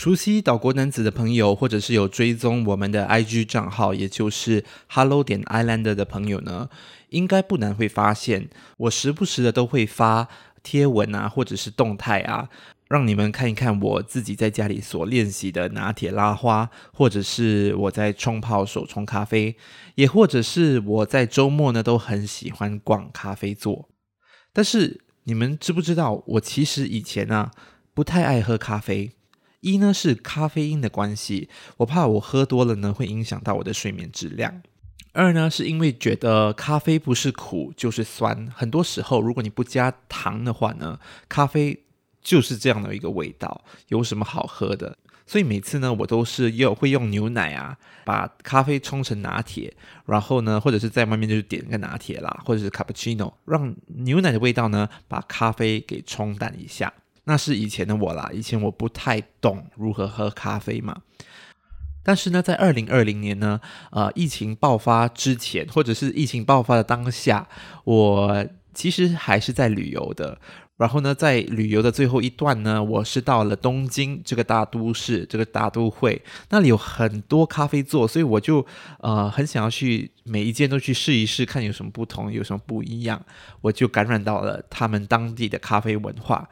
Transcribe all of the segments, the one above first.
熟悉岛国男子的朋友，或者是有追踪我们的 IG 账号，也就是 Hello 点 Islander 的朋友呢，应该不难会发现，我时不时的都会发贴文啊，或者是动态啊，让你们看一看我自己在家里所练习的拿铁拉花，或者是我在冲泡手冲咖啡，也或者是我在周末呢都很喜欢逛咖啡座。但是你们知不知道，我其实以前、啊、不太爱喝咖啡。一呢是咖啡因的关系，我怕我喝多了呢会影响到我的睡眠质量。二呢是因为觉得咖啡不是苦就是酸，很多时候如果你不加糖的话呢，咖啡就是这样的一个味道，有什么好喝的？所以每次呢我都是又会用牛奶啊把咖啡冲成拿铁，然后呢或者是在外面就是点个拿铁啦，或者是卡布奇诺，让牛奶的味道呢把咖啡给冲淡一下。那是以前的我啦，以前我不太懂如何喝咖啡嘛。但是呢，在二零二零年呢，呃，疫情爆发之前，或者是疫情爆发的当下，我其实还是在旅游的。然后呢，在旅游的最后一段呢，我是到了东京这个大都市，这个大都会，那里有很多咖啡座，所以我就呃很想要去每一间都去试一试，看有什么不同，有什么不一样。我就感染到了他们当地的咖啡文化。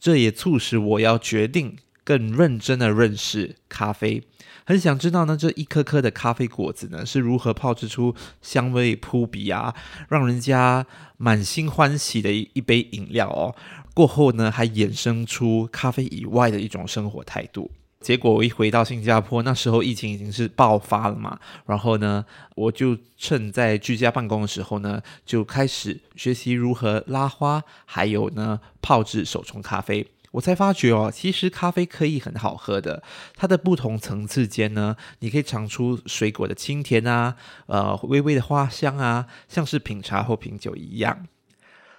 这也促使我要决定更认真的认识咖啡，很想知道呢，这一颗颗的咖啡果子呢是如何泡制出香味扑鼻啊，让人家满心欢喜的一一杯饮料哦。过后呢，还衍生出咖啡以外的一种生活态度。结果我一回到新加坡，那时候疫情已经是爆发了嘛，然后呢，我就趁在居家办公的时候呢，就开始学习如何拉花，还有呢泡制手冲咖啡。我才发觉哦，其实咖啡可以很好喝的，它的不同层次间呢，你可以尝出水果的清甜啊，呃，微微的花香啊，像是品茶或品酒一样。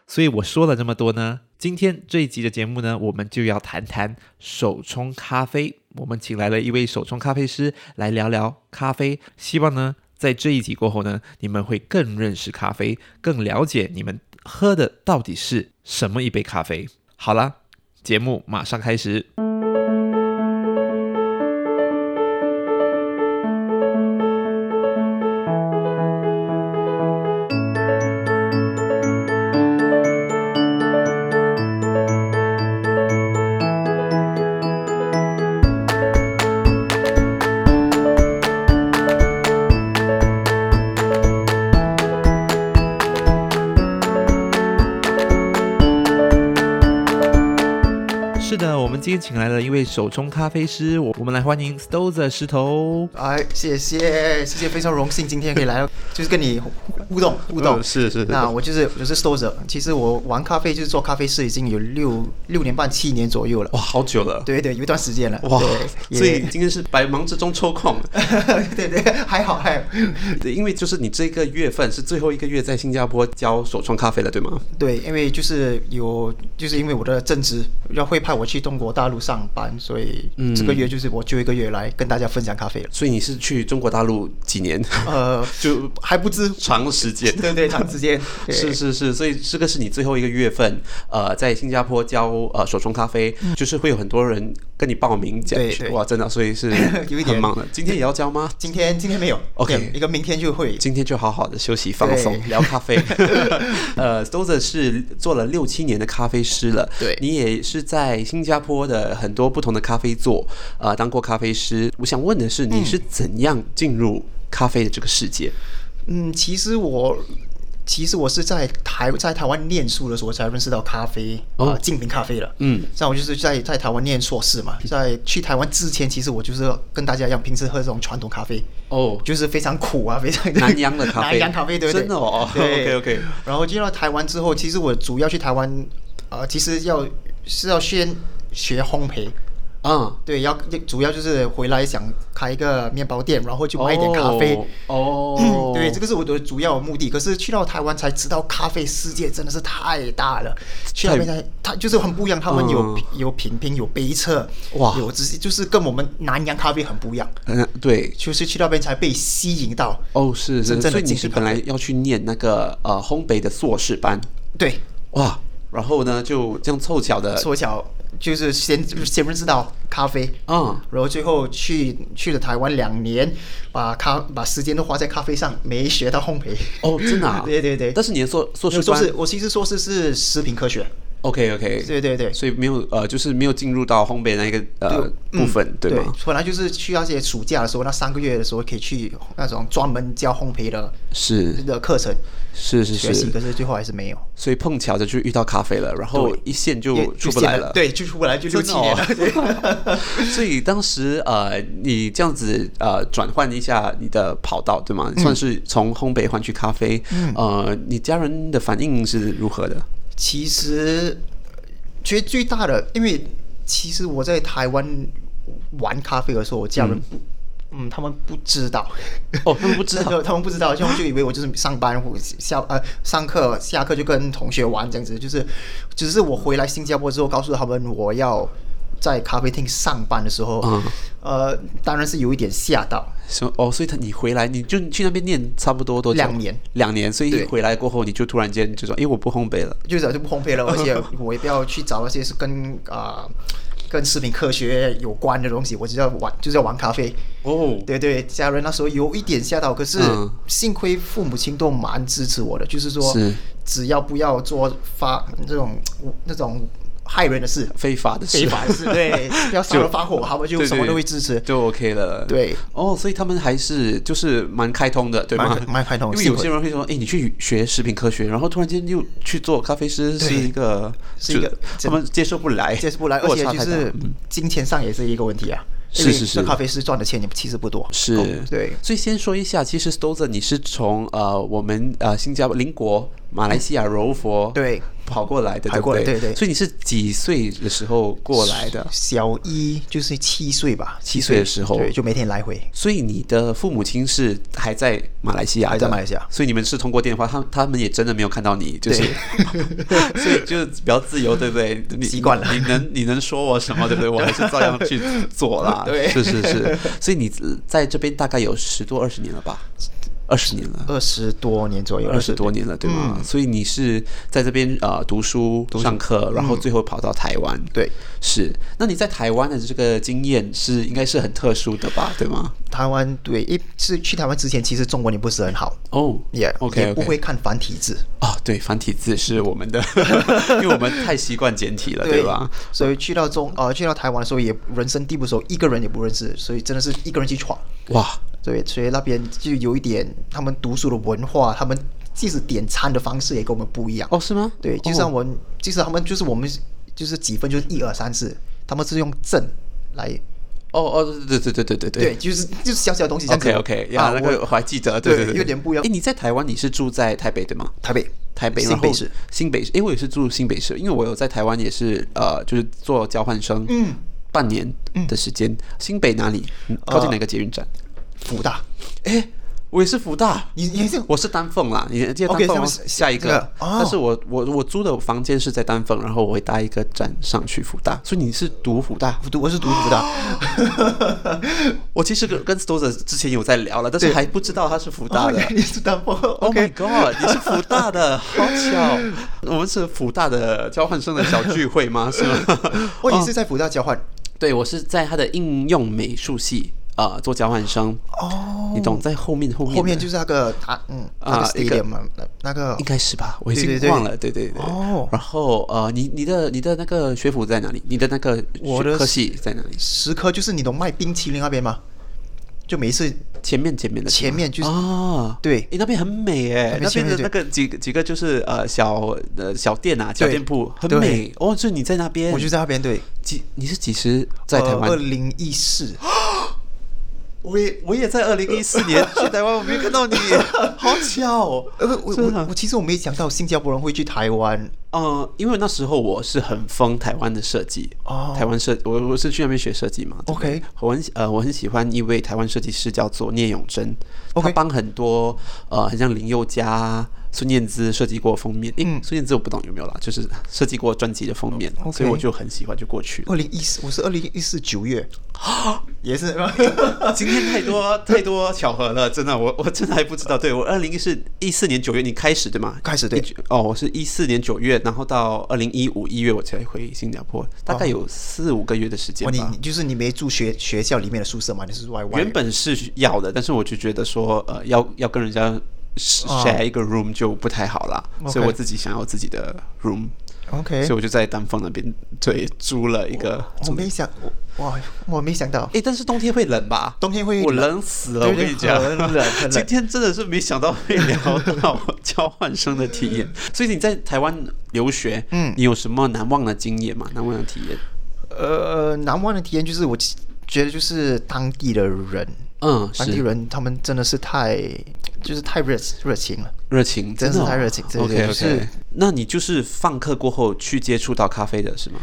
所以我说了这么多呢，今天这一集的节目呢，我们就要谈谈手冲咖啡。我们请来了一位手冲咖啡师来聊聊咖啡，希望呢，在这一集过后呢，你们会更认识咖啡，更了解你们喝的到底是什么一杯咖啡。好了，节目马上开始。手冲咖啡师，我我们来欢迎 Stowser 石头。哎，谢谢谢谢，非常荣幸今天可以来，就是跟你互动互动。是是。那我就是我就是 Stowser，其实我玩咖啡就是做咖啡师已经有六六年半七年左右了。哇，好久了。对对，有一段时间了。哇，所以今天是百忙之中抽空。对对，还好还好。对，因为就是你这个月份是最后一个月在新加坡教手冲咖啡了，对吗？对，因为就是有就是因为我的正职要会派我去中国大陆上班，所以这个月就是我就一个月来跟大家分享咖啡了。所以你是去中国大陆几年？呃，就还不知长时间。对对，长时间。是是是，所以这个是你最后一个月份，呃，在新加坡教呃手冲咖啡，就是会有很多人跟你报名讲。对对。哇，真的，所以是 有一点忙了。今天也要教吗？今天今天没有。OK，一个明天就会。今天就好好的休息放松，聊咖啡。呃，Stowser 是做了六七年的咖啡师了。对。你也是在新加坡的很多不同的咖啡座，呃，当过咖啡师。我想问的是，你是怎样进入咖啡的这个世界？嗯，其实我其实我是在台在台湾念书的时候才认识到咖啡啊，呃，精品咖啡了。嗯，像我就是在在台湾念硕士嘛，在去台湾之前，其实我就是跟大家一样，平时喝这种传统咖啡哦，就是非常苦啊，非常南洋的咖啡，南洋咖啡对不对？真的哦。对，OK OK。然后进到台湾之后，其实我主要去台湾啊，呃，其实要是要先学烘焙。嗯，对，要主要就是回来想开一个面包店，然后就卖一点咖啡。哦，哦对，这个是我的主要目的。可是去到台湾才知道，咖啡世界真的是太大了。去那边才，它就是很不一样。他们有、嗯、有品评，有杯测，哇，有直接就是跟我们南洋咖啡很不一样。嗯，对，就是去那边才被吸引到。哦，是是，所以你是本来要去念那个呃烘焙的硕士班。对，哇，然后呢就这样凑巧的，凑巧。就是先先认识到咖啡，嗯，然后最后去去了台湾两年，把咖把时间都花在咖啡上，没学到烘焙。哦，真的啊？对对对。但是你的硕硕士硕士，我其实硕士是食品科学。OK OK，对对对，所以没有呃，就是没有进入到烘焙那个呃部分，对吗？本来就是去那些暑假的时候，那三个月的时候可以去那种专门教烘焙的，是的课程，是是是，可是最后还是没有。所以碰巧的就遇到咖啡了，然后一线就出不来了，对，就出不来，就六七年了。所以当时呃，你这样子呃转换一下你的跑道，对吗？算是从烘焙换去咖啡，呃，你家人的反应是如何的？其实，其实最大的，因为其实我在台湾玩咖啡的时候，我家人不，嗯，嗯，他们不知道，哦，他们不知道，他们不知道，就就以为我就是上班或下呃上课下课就跟同学玩这样子，就是只是我回来新加坡之后，告诉他们我要。在咖啡厅上班的时候，嗯，呃，当然是有一点吓到。说哦，所以他你回来你就去那边念差不多多久？两年，两年。所以回来过后，你就突然间就说，哎，我不烘焙了，就早就不烘焙了，而且我也不要去找那些是跟啊、呃、跟食品科学有关的东西，我只要玩就是要玩咖啡。哦，对对，家人那时候有一点吓到，可是幸亏父母亲都蛮支持我的，就是说，是只要不要做发这种那种。害人的事，非法的事，非法的事，对，不要杀人发火，他们就什么都会支持，就 OK 了。对，哦，所以他们还是就是蛮开通的，对吗？蛮开通，因为有些人会说，哎，你去学食品科学，然后突然间又去做咖啡师，是一个，是一个，他们接受不来，接受不来，而且就是金钱上也是一个问题啊。是是是，咖啡师赚的钱也其实不多。是，对。所以先说一下，其实 Stother 你是从呃我们呃新加坡邻国马来西亚柔佛对跑过来的，对不对？对对。所以你是几岁的时候过来的？小一就是七岁吧，七岁的时候，对，就每天来回。所以你的父母亲是还在马来西亚，还在马来西亚。所以你们是通过电话，他他们也真的没有看到你，就是，所以就比较自由，对不对？你习惯了。你能你能说我什么，对不对？我还是照样去做啦。对，是是是，所以你在这边大概有十多二十年了吧？二十年了，二十多年左右，二十多年了，对吗？所以你是在这边呃读书、上课，然后最后跑到台湾，对，是。那你在台湾的这个经验是应该是很特殊的吧？对吗？台湾对，一是去台湾之前，其实中文也不是很好哦，也 OK，也不会看繁体字啊。对，繁体字是我们的，因为我们太习惯简体了，对吧？所以去到中呃去到台湾的时候，也人生地不熟，一个人也不认识，所以真的是一个人去闯哇。对，所以那边就有一点，他们读书的文化，他们即使点餐的方式也跟我们不一样。哦，是吗？对，就像我们，即使他们就是我们，就是几分就是一二三四，他们是用正来。哦哦，对对对对对对。对，就是就是小小的东西。OK OK，呀，那个我还记得，对对对，有点不一样。哎，你在台湾，你是住在台北对吗？台北，台北，新北市，新北市。因为我也是住新北市，因为我有在台湾也是呃，就是做交换生，嗯，半年的时间。新北哪里？靠近哪个捷运站？福大，哎，我也是福大，你你是我是丹凤啦，你记得丹凤下一个，但是我我我租的房间是在丹凤，然后我会搭一个站上去福大，所以你是读福大，读我是读福大，我其实跟跟 Stother 之前有在聊了，但是还不知道他是福大的，你是丹凤，Oh my God，你是福大的，好巧，我们是福大的交换生的小聚会吗？是吗？我也是在福大交换，对我是在他的应用美术系。啊，做交换生。哦，你懂，在后面后面后面就是那个他嗯啊一个那个应该是吧，我已经忘了，对对对。哦。然后呃，你你的你的那个学府在哪里？你的那个我的科系在哪里？食科就是你懂卖冰淇淋那边吗？就每一次前面前面的前面就是啊，对，你那边很美哎，那边的那个几几个就是呃小呃小店啊小店铺很美。哦，就你在那边，我就在那边对，几你是几时在台湾？二零一四。我也我也在二零一四年去台湾，我没有看到你，好巧哦！呃，我我我其实我没想到新加坡人会去台湾，嗯，因为那时候我是很疯台湾的设计哦，台湾设我我是去那边学设计嘛，OK，我很呃我很喜欢一位台湾设计师叫做聂永贞，他帮很多呃很像林宥嘉。孙燕姿设计过封面，嗯，孙燕姿我不懂有没有啦，就是设计过专辑的封面，所以我就很喜欢，就过去。二零一四，我是二零一四九月，也是。今天太多太多巧合了，真的，我我真的还不知道。对，我二零一四一四年九月你开始对吗？开始对。哦，我是一四年九月然后到二零一五一月我才回新加坡，大概有四五个月的时间吧。哦、你就是你没住学学校里面的宿舍吗？你是外外？原本是要的，但是我就觉得说，呃，要要跟人家 share 一个 room 就不太好啦，哦、所以我自己想要自己的 room。OK，所以我就在丹凤那边对租了一个。我没想，哇，我没想到。哎，但是冬天会冷吧？冬天会冷，我冷死了。我跟你讲，很冷。今天真的是没想到会聊到交换生的体验。所以你在台湾留学，嗯，你有什么难忘的经验吗？难忘的体验？呃，难忘的体验就是我觉得就是当地的人，嗯，安迪伦他们真的是太。就是太热热情了，热情真的是太热情。OK OK，那你就是放课过后去接触到咖啡的是吗？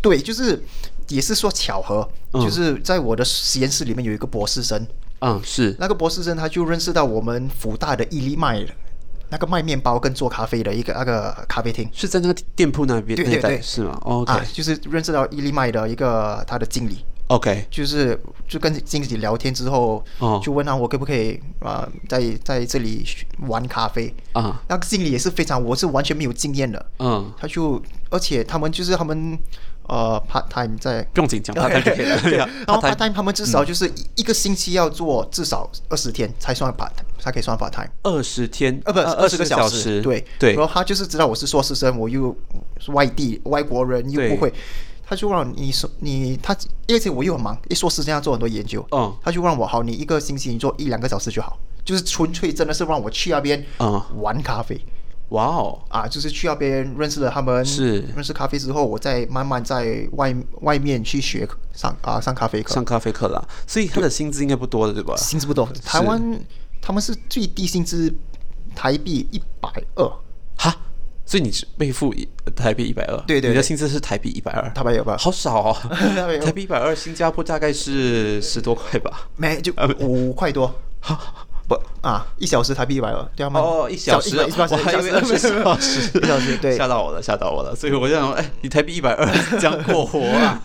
对，就是也是说巧合，就是在我的实验室里面有一个博士生，嗯，是那个博士生他就认识到我们福大的伊利麦那个卖面包跟做咖啡的一个那个咖啡厅，是在那个店铺那边，对对对，是吗？OK，就是认识到伊利麦的一个他的经理。OK，就是就跟经理聊天之后，哦，就问他我可不可以啊、呃，在在这里玩咖啡。啊？那个经理也是非常，我是完全没有经验的，嗯，他就而且他们就是他们呃 part time 在不用紧张，part time 就可以了，对。啊，然后 part time 他们至少就是一个星期要做至少二十天才算 part 才可以算 part time，二十天？呃不二十个小时，对。对，然后他就是知道我是硕士生，我又是外地外国人又不会。他就让你说你他，因为我又很忙，一硕士这样做很多研究，嗯，他就让我好，你一个星期你做一两个小时就好，就是纯粹真的是让我去那边嗯。玩咖啡，哇哦。啊，就是去那边认识了他们，是。认识咖啡之后，我再慢慢在外外面去学上啊上咖啡课，上咖啡课啦，所以他的薪资应该不多的对吧？薪资不多，台湾他们是最低薪资台币一百二，哈。所以你是背负台币一百二，对对，你的薪资是台币一百二，台币一百二？好少哦，台币一百二，新加坡大概是十多块吧？没，就五块多，不。啊，一小时台币一百二，对吗？哦，一小时，我还以为二十小时，一小时，对，吓到我了，吓到我了，所以我就想说，哎，你台币一百二，这样过活啊？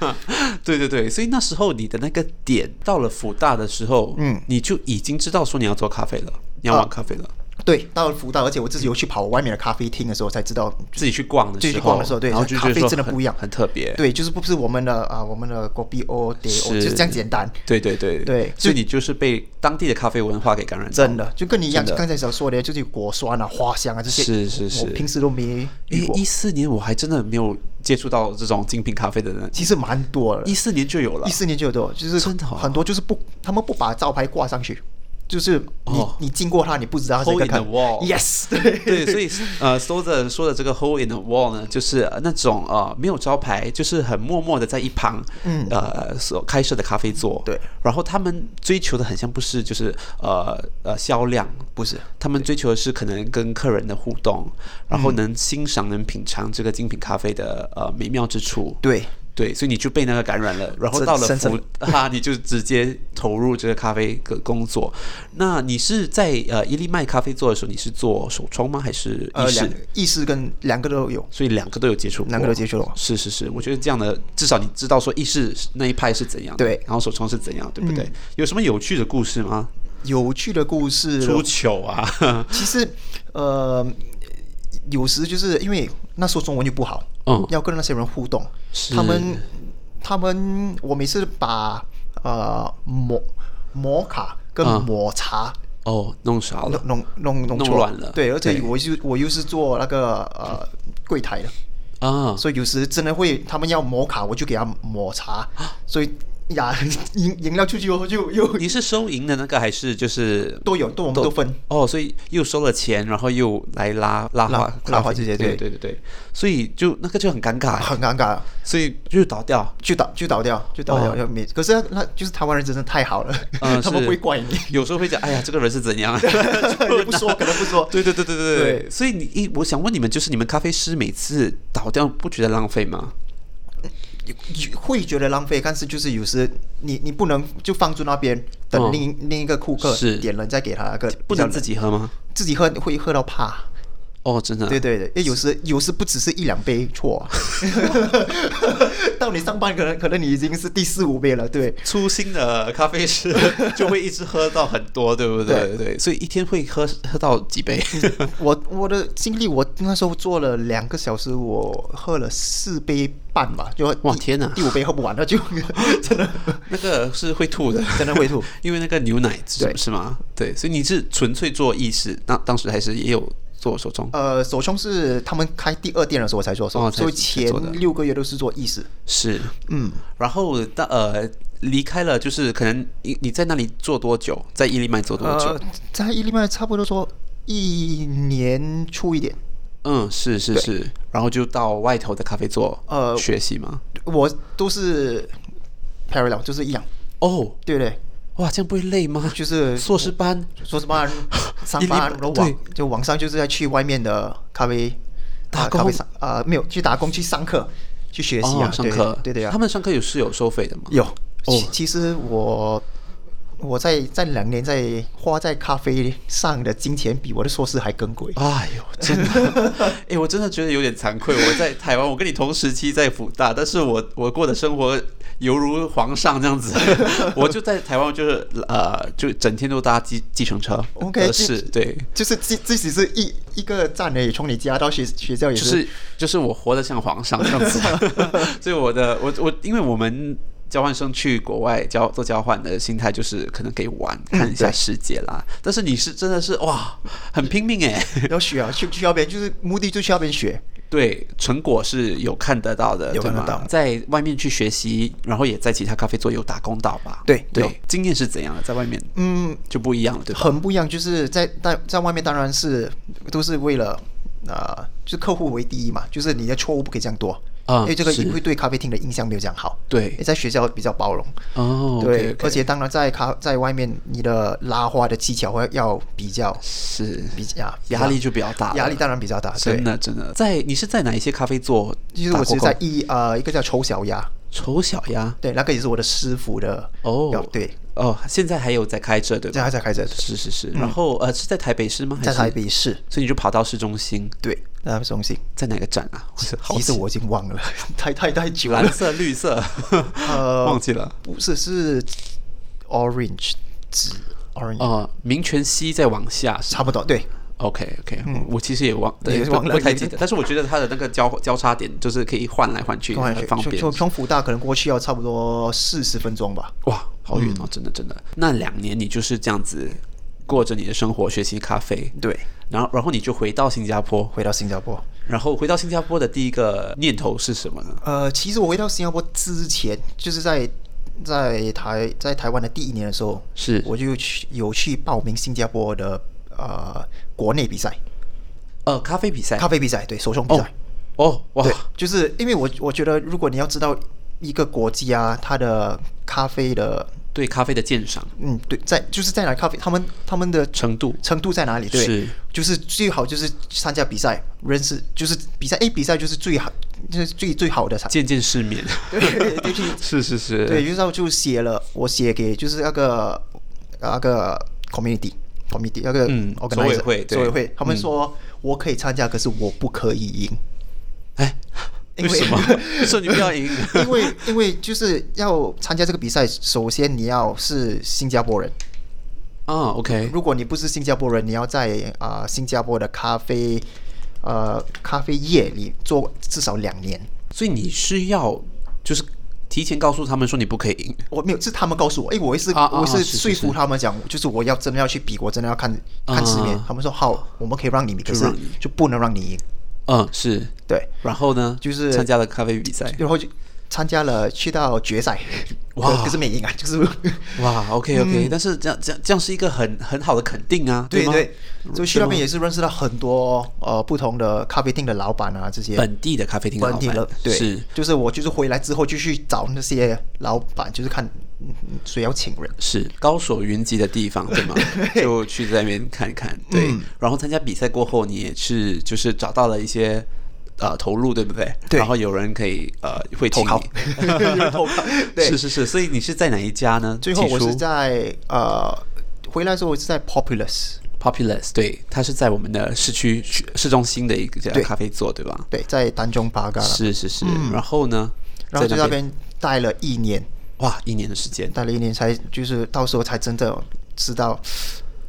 对对对，所以那时候你的那个点到了福大的时候，嗯，你就已经知道说你要做咖啡了，你要玩咖啡了。对，到了福岛，而且我自己有去跑外面的咖啡厅的时候，才知道自己去逛的时候，自己去逛的时候，对，然后咖啡真的不一样，很特别。对，就是不是我们的啊，我们的 Kopi O de O 就是这样简单。对对对对，所以你就是被当地的咖啡文化给感染。真的，就跟你一样，刚才所说的，就是果酸啊、花香啊这些。是是是，我平时都没。诶，一四年我还真的没有接触到这种精品咖啡的人，其实蛮多了。一四年就有了，一四年就有多，就是很多就是不，他们不把招牌挂上去。就是你你经过它，你不知道它是一个 hole in the wall。Yes，对对，所以呃，说的说的这个 hole in the wall 呢，就是那种呃没有招牌，就是很默默的在一旁，嗯呃所开设的咖啡座。对，然后他们追求的很像不是就是呃呃销量，不是，他们追求的是可能跟客人的互动，然后能欣赏能品尝这个精品咖啡的呃美妙之处。对。对，所以你就被那个感染了，然后到了福 哈，你就直接投入这个咖啡的工作。那你是在呃伊利麦咖啡做的时候，你是做手冲吗？还是意式？意式跟两个都有，所以两个都有接触，两个都接触了。是是是，我觉得这样的至少你知道说意式那一派是怎样，对，然后手冲是怎样，对不对？嗯、有什么有趣的故事吗？有趣的故事，出糗啊！其实呃。有时就是因为那时候中文就不好，嗯，要跟那些人互动，他们，他们，我每次把呃摩摩卡跟抹茶、嗯、哦弄少了，弄弄弄弄乱了，对，而且我就我又是做那个呃柜台的。啊，所以有时真的会他们要摩卡，我就给他抹茶，所以。呀，饮饮料出去后就又你是收银的那个还是就是都有都我们都分。哦，所以又收了钱，然后又来拉拉花拉花这些对。对对对，所以就那个就很尴尬，很尴尬，所以就倒掉，就倒就倒掉就倒掉要没，可是那就是台湾人真的太好了，他们不会怪你，有时候会讲哎呀这个人是怎样，不说可能不说，对对对对对对，所以你一我想问你们，就是你们咖啡师每次倒掉不觉得浪费吗？会觉得浪费，但是就是有时你你不能就放住那边等另另一个顾客点了再给他那个，不能自己喝吗？自己喝会喝到怕哦，真的，对对对，因为有时有时不只是一两杯错，啊，到你上班可能可能你已经是第四五杯了，对，粗心的咖啡师就会一直喝到很多，对不对？对，对，所以一天会喝喝到几杯？我我的经历，我那时候做了两个小时，我喝了四杯半吧，就哇天哪，第五杯喝不完了，就 真的。那个是会吐的，真的会吐，因为那个牛奶是是吗？对，所以你是纯粹做意式，那当时还是也有。做手冲，呃，手冲是他们开第二店的时候我才做手冲，所以前六个月都是做意式。是，嗯，然后到呃离开了，就是可能你你在那里做多久？在伊利麦做多久？呃、在伊利麦差不多说一年出一点。嗯，是是是，然后就到外头的咖啡座呃学习嘛？我都是 parallel，就是一样。哦，对不对？哇，这样不会累吗？就是硕士班，硕士班上班，然后晚就晚上就是要去外面的咖啡打工，呃，没有去打工去上课去学习啊，上课，对对呀。他们上课有是有收费的吗？有。哦，其实我我在在两年在花在咖啡上的金钱比我的硕士还更贵。哎呦，真的，哎，我真的觉得有点惭愧。我在台湾，我跟你同时期在辅大，但是我我过的生活。犹如皇上这样子，我就在台湾，就是呃，就整天都搭计计程车。OK，是，对，就是自自己是一一个站而已，从你家到学学校也是，就是就是我活得像皇上这样子。所以我的我我，因为我们交换生去国外交做交换的心态就是可能可以玩看一下世界啦。嗯、但是你是真的是哇，很拼命哎，要学啊，去去那边就是目的就去那边学。对，成果是有看得到的，有看得到。在外面去学习，然后也在其他咖啡座有打工到吧？对对，对，经验是怎样的？在外面，嗯，就不一样了，对吧？很不一样，就是在在在外面，当然是都是为了啊、呃，就是客户为第一嘛，就是你的错误不可以这样多。因为这个会对咖啡厅的印象没有这样好。对，在学校比较包容。哦，对，而且当然在咖在外面，你的拉花的技巧会要比较是比较压力就比较大，压力当然比较大。真的真的，在你是在哪一些咖啡座？其实我是在一呃一个叫丑小鸭。丑小鸭，对，那个也是我的师傅的哦。对哦，现在还有在开着对吧？现在还在开着，是是是。然后呃是在台北市吗？在台北市，所以你就跑到市中心。对。在中心在哪个站啊？其实我已经忘了，太太太久了。蓝色、绿色，呃，忘记了。不是，是 orange 紫 orange。哦，民权西再往下，差不多。对，OK OK。我其实也忘，对，不太记得。但是我觉得它的那个交交叉点就是可以换来换去，很方便。从从辅大可能过去要差不多四十分钟吧。哇，好远哦！真的真的。那两年你就是这样子过着你的生活，学习咖啡。对。然后，然后你就回到新加坡，回到新加坡。然后回到新加坡的第一个念头是什么呢？呃，其实我回到新加坡之前，就是在在台在台湾的第一年的时候，是我就去有去报名新加坡的呃国内比赛，呃咖啡比赛，咖啡比赛，对，手冲比赛。哦，哦哇，对，就是因为我我觉得，如果你要知道一个国家它的咖啡的。对咖啡的鉴赏，嗯，对，在就是在哪咖啡，他们他们的程度程度在哪里？对，是就是最好就是参加比赛，认识就是比赛，哎，比赛就是最好，就是最最好的场，见见世面。对 对对，是 是是，对，就是我就写了，我写给就是那个那个 community community 那个嗯，组委会组委会，他们说我可以参加，可是我不可以赢。哎。为什么？说你不要赢？因为因为就是要参加这个比赛，首先你要是新加坡人啊。OK，如果你不是新加坡人，你要在啊、呃、新加坡的咖啡呃咖啡业里做至少两年。所以你是要就是提前告诉他们说你不可以赢？我没有，是他们告诉我。哎，我也是，啊、我是说服他们讲，就是我要真的要去比，我真的要看看世面。啊、他们说好，我们可以让你赢，可是就不能让你赢。嗯，是。对，然后呢，就是参加了咖啡比赛，然后就参加了，去到决赛，哇，可是没赢啊，就是哇，OK OK，但是这样这样这样是一个很很好的肯定啊，对对，就去那边也是认识到很多呃不同的咖啡厅的老板啊，这些。本地的咖啡厅本地的，对，是，就是我就是回来之后就去找那些老板，就是看。谁要请人？是高手云集的地方，对吗？就去在那边看一看。对，嗯、然后参加比赛过后，你也是就是找到了一些呃投入，对不对？对。然后有人可以呃会投你。投靠。对，是是是。所以你是在哪一家呢？最后我是在呃回来的时候我是在 Populous。Populous，对，它是在我们的市区市中心的一个咖啡座，对，对吧？对，在丹中巴嘎。是是是，嗯、然后呢？然后在那边待了一年，哇，一年的时间，待了一年才就是到时候才真的知道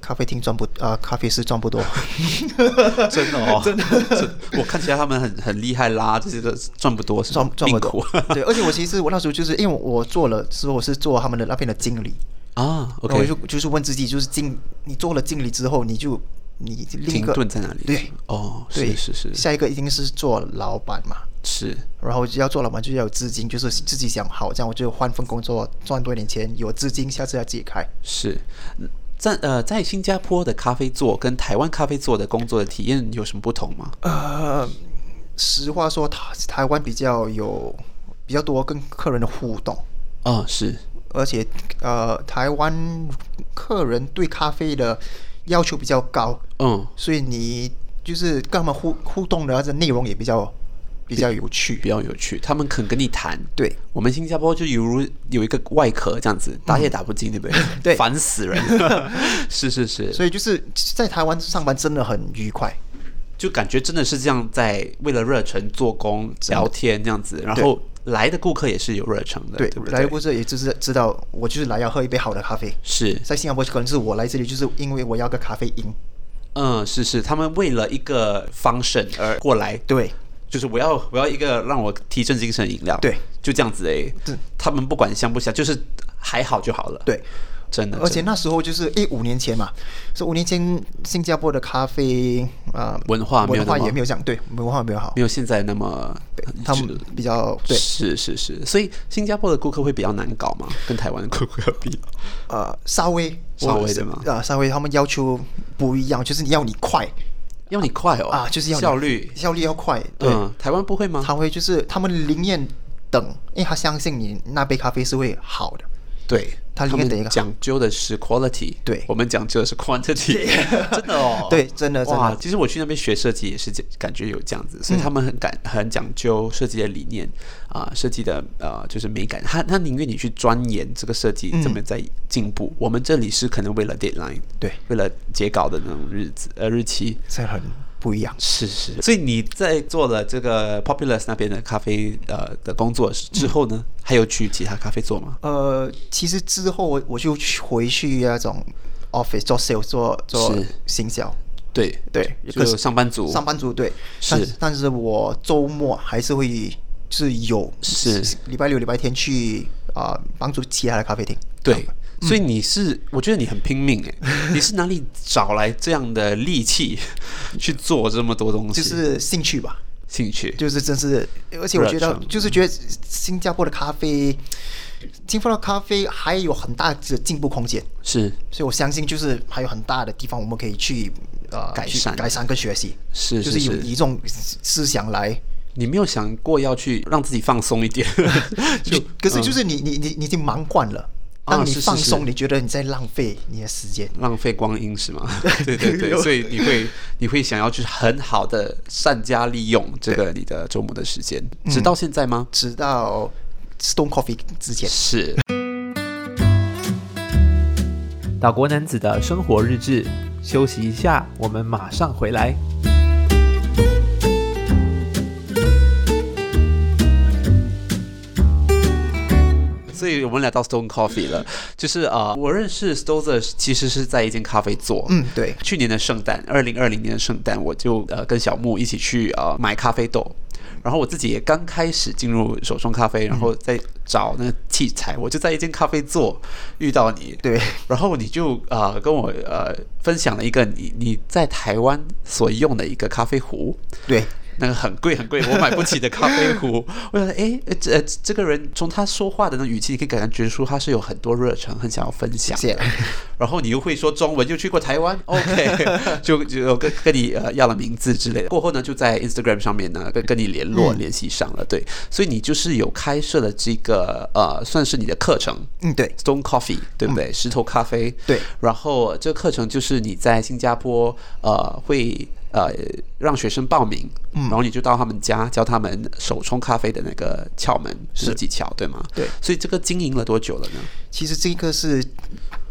咖啡厅赚不啊、呃，咖啡师赚不多，真的哦，真的，我看起来他们很很厉害啦，这些都赚不多，赚赚不多。对，而且我其实我那时候就是因为我做了之后，我是做他们的那边的经理。啊，OK，就就是问自己，就是经你做了经理之后，你就你另一个停顿在哪里？对，哦，对，是是是，下一个一定是做老板嘛，是，然后要做老板就要有资金，就是自己想好，这样我就换份工作赚多一点钱，有资金下次要自己开。是，在呃，在新加坡的咖啡座跟台湾咖啡座的工作的体验有什么不同吗？呃，实话说，台台湾比较有比较多跟客人的互动。啊、哦，是。而且，呃，台湾客人对咖啡的要求比较高，嗯，所以你就是跟他们互互动的这内容也比较比较有趣，比较有趣。他们肯跟你谈，对，我们新加坡就犹如有一个外壳这样子，打也打不进，对不对？对，烦死人。是是是，所以就是在台湾上班真的很愉快，就感觉真的是这样，在为了热忱做工聊天这样子，然后。来的顾客也是有热诚的，对，对对？来的顾客也就是知道我就是来要喝一杯好的咖啡。是。在新加坡可能是我来这里就是因为我要个咖啡因。嗯，是是，他们为了一个 function 而过来，对，就是我要我要一个让我提振精神的饮料，对，就这样子哎，他们不管香不香，就是还好就好了，对。真的，而且那时候就是一五年前嘛，是五年前新加坡的咖啡啊、呃、文化文化也没有这样，对文化没有好，没有现在那么，他们比较对，是是是，所以新加坡的顾客会比较难搞嘛？跟台湾的顾客比？呃，稍微稍微的嘛，啊，稍微他们要求不一样，就是你要你快，要你快哦啊，就是要效率效率要快，对，嗯、台湾不会吗？他会就是他们宁愿等，因为他相信你那杯咖啡是会好的。对，他们讲究的是 quality，对，我们讲究的是 quantity，真的哦，对，真的哇，其实我去那边学设计也是感觉有这样子，所以他们很感很讲究设计的理念啊，设计的呃就是美感，他他宁愿你去钻研这个设计怎么在进步，我们这里是可能为了 deadline，对，为了截稿的那种日子呃日期。不一样，是是，所以你在做了这个 Populous 那边的咖啡呃的工作之后呢，嗯、还有去其他咖啡做吗？呃，其实之后我我就回去那种 office 做 sales 做做行销，对对，就是上班族，上班族对，是。但，但是我周末还是会是有是。礼拜六礼拜天去啊、呃、帮助其他的咖啡厅，对。所以你是，我觉得你很拼命哎，你是哪里找来这样的力气去做这么多东西？就是兴趣吧，兴趣。就是真是，而且我觉得就是觉得新加坡的咖啡，新加坡的咖啡还有很大的进步空间，是，所以我相信就是还有很大的地方我们可以去呃改善、改善。跟学习，是，就是有一种思想来。你没有想过要去让自己放松一点？就可是就是你你你你已经忙惯了。当你放松，你觉得你在浪费你的时间，浪费光阴是吗？对对对，所以你会你会想要去很好的善加利用这个你的周末的时间，直到现在吗？直到 Stone Coffee 之前是。岛国男子的生活日志，休息一下，我们马上回来。所以我们来到 Stone Coffee 了，就是啊、呃，我认识 Stother 其实是在一间咖啡座。嗯，对。去年的圣诞，二零二零年的圣诞，我就呃跟小木一起去呃买咖啡豆，然后我自己也刚开始进入手冲咖啡，然后再找那个器材，我就在一间咖啡座遇到你。对。然后你就啊、呃、跟我呃分享了一个你你在台湾所用的一个咖啡壶。对。那个很贵很贵，我买不起的咖啡壶。我想，哎，这这个人从他说话的那语气，你可以感觉出他是有很多热忱，很想要分享。谢谢。然后你又会说中文，又去过台湾，OK，就就跟跟你呃要了名字之类的。过后呢，就在 Instagram 上面呢跟跟你联络联系上了。对，所以你就是有开设了这个呃，算是你的课程。嗯，对，Stone Coffee，对不对？石头咖啡。对。然后这个课程就是你在新加坡呃会。呃，让学生报名，嗯，然后你就到他们家教他们手冲咖啡的那个窍门是技巧，对吗？对，所以这个经营了多久了呢？其实这个是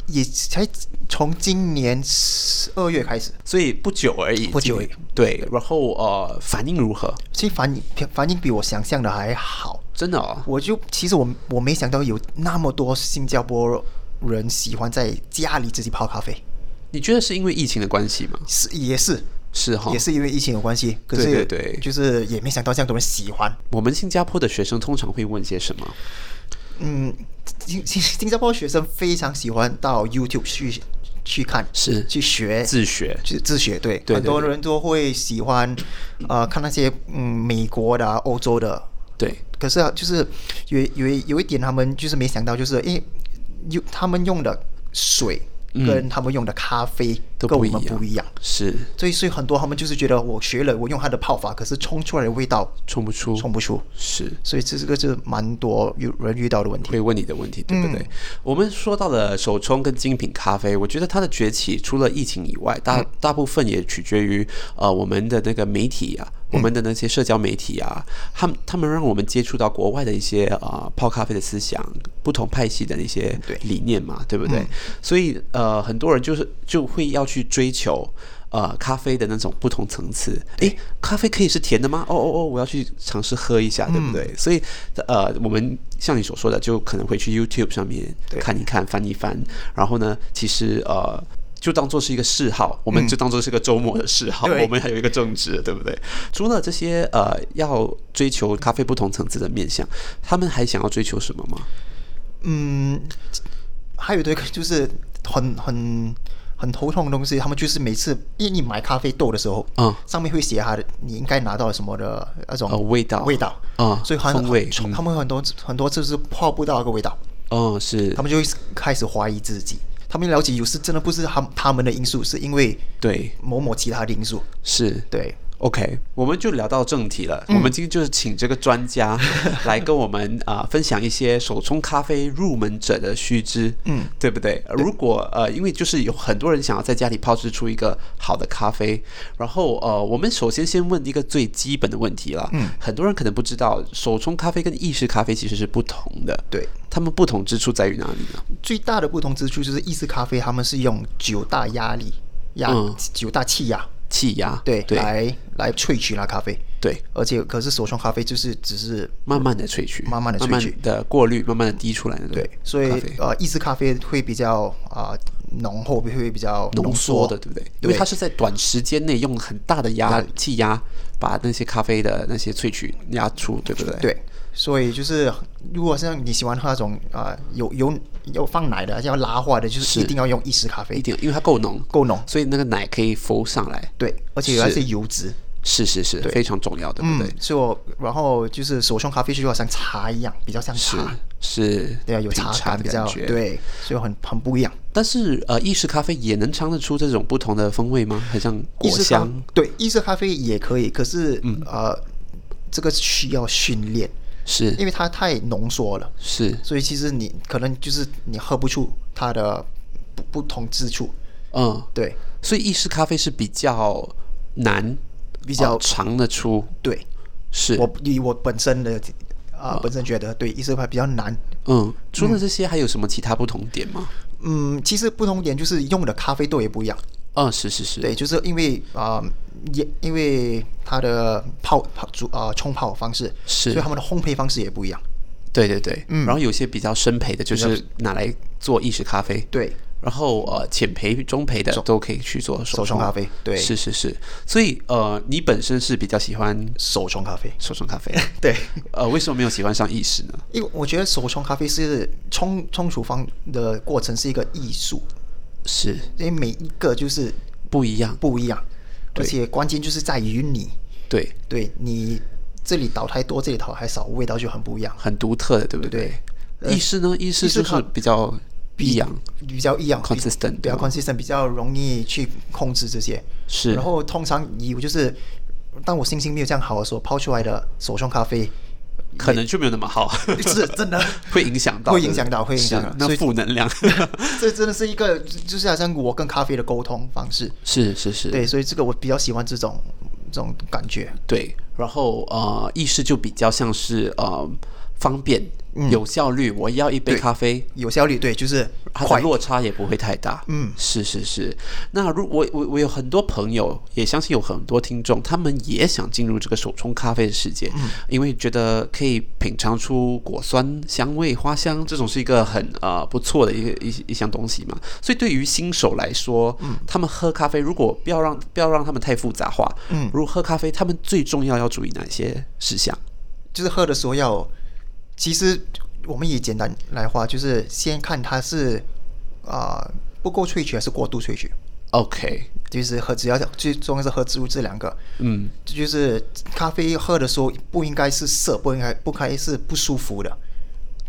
也才从今年十二月开始，所以不久而已，不久而已。对，然后呃，反应如何？其实反应反应比我想象的还好，真的哦。我就其实我我没想到有那么多新加坡人喜欢在家里自己泡咖啡。你觉得是因为疫情的关系吗？是，也是。是哈，也是因为疫情有关系。可是对对对，就是也没想到这样多人喜欢。我们新加坡的学生通常会问些什么？嗯，新新新加坡学生非常喜欢到 YouTube 去去看，是去学自学，去自学。对，对，对，对，很多人都会喜欢呃看那些嗯美国的、欧洲的。对，可是啊，就是有有有一点，他们就是没想到，就是因为用他们用的水。跟他们用的咖啡跟我们不一样，是，所以所以很多他们就是觉得我学了，我用它的泡法，可是冲出来的味道冲不出，冲不出，是，所以这是个是蛮多有人遇到的问题，会问你的问题，对不对？嗯、我们说到了手冲跟精品咖啡，我觉得它的崛起除了疫情以外，大大部分也取决于呃我们的那个媒体啊。我们的那些社交媒体啊，他们他们让我们接触到国外的一些啊、呃、泡咖啡的思想，不同派系的那些理念嘛，对，对不对？嗯、所以呃，很多人就是就会要去追求呃咖啡的那种不同层次。诶，咖啡可以是甜的吗？哦哦哦，我要去尝试喝一下，对不对？嗯、所以呃，我们像你所说的，就可能会去 YouTube 上面看一看，翻一翻，然后呢，其实呃。就当做是一个嗜好，我们就当做是个周末的嗜好。嗯、我们还有一个正职，对不对？除了这些呃，要追求咖啡不同层次的面相，他们还想要追求什么吗？嗯，还有一个就是很很很头痛的东西，他们就是每次因为你买咖啡豆的时候，嗯，上面会写他的你应该拿到什么的那种、呃、味道。味道。啊，所以很风味，他们很多、嗯、很多次是泡不到那个味道，哦，是，他们就会开始怀疑自己。他们了解有时真的不是他他们的因素，是因为对。某某其他的因素，是。对。OK，我们就聊到正题了。嗯、我们今天就是请这个专家 来跟我们啊、呃、分享一些手冲咖啡入门者的须知，嗯，对不对？对，如果呃，因为就是有很多人想要在家里泡制出一个好的咖啡，然后呃，我们首先先问一个最基本的问题了。嗯，很多人可能不知道，手冲咖啡跟意式咖啡其实是不同的。对，他们不同之处在于哪里呢？最大的不同之处就是意式咖啡他们是用九大压力压、嗯、九大气压。气压。对，对，来来萃取那咖啡，对，而且可是手冲咖啡就是只是慢慢的萃取，慢慢的萃取。的过滤，慢慢的滴出来的，对，所以呃，意式咖啡会比较啊浓厚，会比较浓缩的，对不对？因为它是在短时间内用很大的压气压把那些咖啡的那些萃取压出，对不对？对。所以就是，如果像你喜欢喝那种啊、呃、有有有放奶的，要拉花的，就是一定要用意式咖啡，一定，因为它够浓，够浓，所以那个奶可以浮上来。对，而且还是。油脂，是是是，非常重要的，对不对？嗯、所以我然后就是手冲咖啡就好像茶一样，比较像茶，是，是对啊，有茶感比较对，所以很很不一样。但是呃，意式咖啡也能尝得出这种不同的风味吗？很像果香，对，意式咖啡也可以，可是、嗯、呃，这个需要训练。是因为它太浓缩了，是，所以其实你可能就是你喝不出它的不不同之处。嗯，对，所以意式咖啡是比较难，比较尝得出。对，是我以我本身的啊、呃，本身觉得对意式咖啡比较难。嗯，除了这些，还有什么其他不同点吗？嗯，其实不同点就是用的咖啡豆也不一样。嗯，是是是，对，就是因为啊。呃也因为它的泡泡煮啊冲泡方式是，所以他们的烘焙方式也不一样。对对对，嗯，然后有些比较深焙的，就是拿来做意式咖啡。对，然后呃浅焙、中焙的都可以去做手冲咖啡。对，是是是。所以呃，你本身是比较喜欢手冲咖啡，手冲咖啡。对，呃，为什么没有喜欢上意式呢？因为我觉得手冲咖啡是冲冲煮方的过程是一个艺术，是因为每一个就是不一样，不一样。而且关键就是在于你，对对，你这里倒太多，这里倒太少，味道就很不一样，很独特的，对不对？意式呢？意式就是比较异样，比较异样，consistent，比较 consistent，比较容易去控制这些。是。然后通常以为就是，当我心情没有这样好的时候，泡出来的手冲咖啡可能就没有那么好，是真的 会影响到，会影响到，会影响到那负能量。这真的是一个，就是好像我跟咖啡的沟通方式。是是是，对，所以这个我比较喜欢这种这种感觉。对，然后呃，意识就比较像是呃方便、嗯、有效率，我要一杯咖啡，有效率，对，就是它的落差也不会太大。嗯，是是是。那如我我我有很多朋友，也相信有很多听众，他们也想进入这个手冲咖啡的世界，嗯、因为觉得可以品尝出果酸、香味、花香，这种是一个很啊、呃、不错的一个一一项东西嘛。所以对于新手来说，嗯，他们喝咖啡如果不要让不要让他们太复杂化，嗯，如果喝咖啡，他们最重要要注意哪些事项？就是喝的时候要。其实我们以简单来话，就是先看它是啊、呃、不够萃取还是过度萃取。OK，就是喝只要最重要是喝植物这两个。嗯，就是咖啡喝的时候不应该是涩，不应该不该是不舒服的，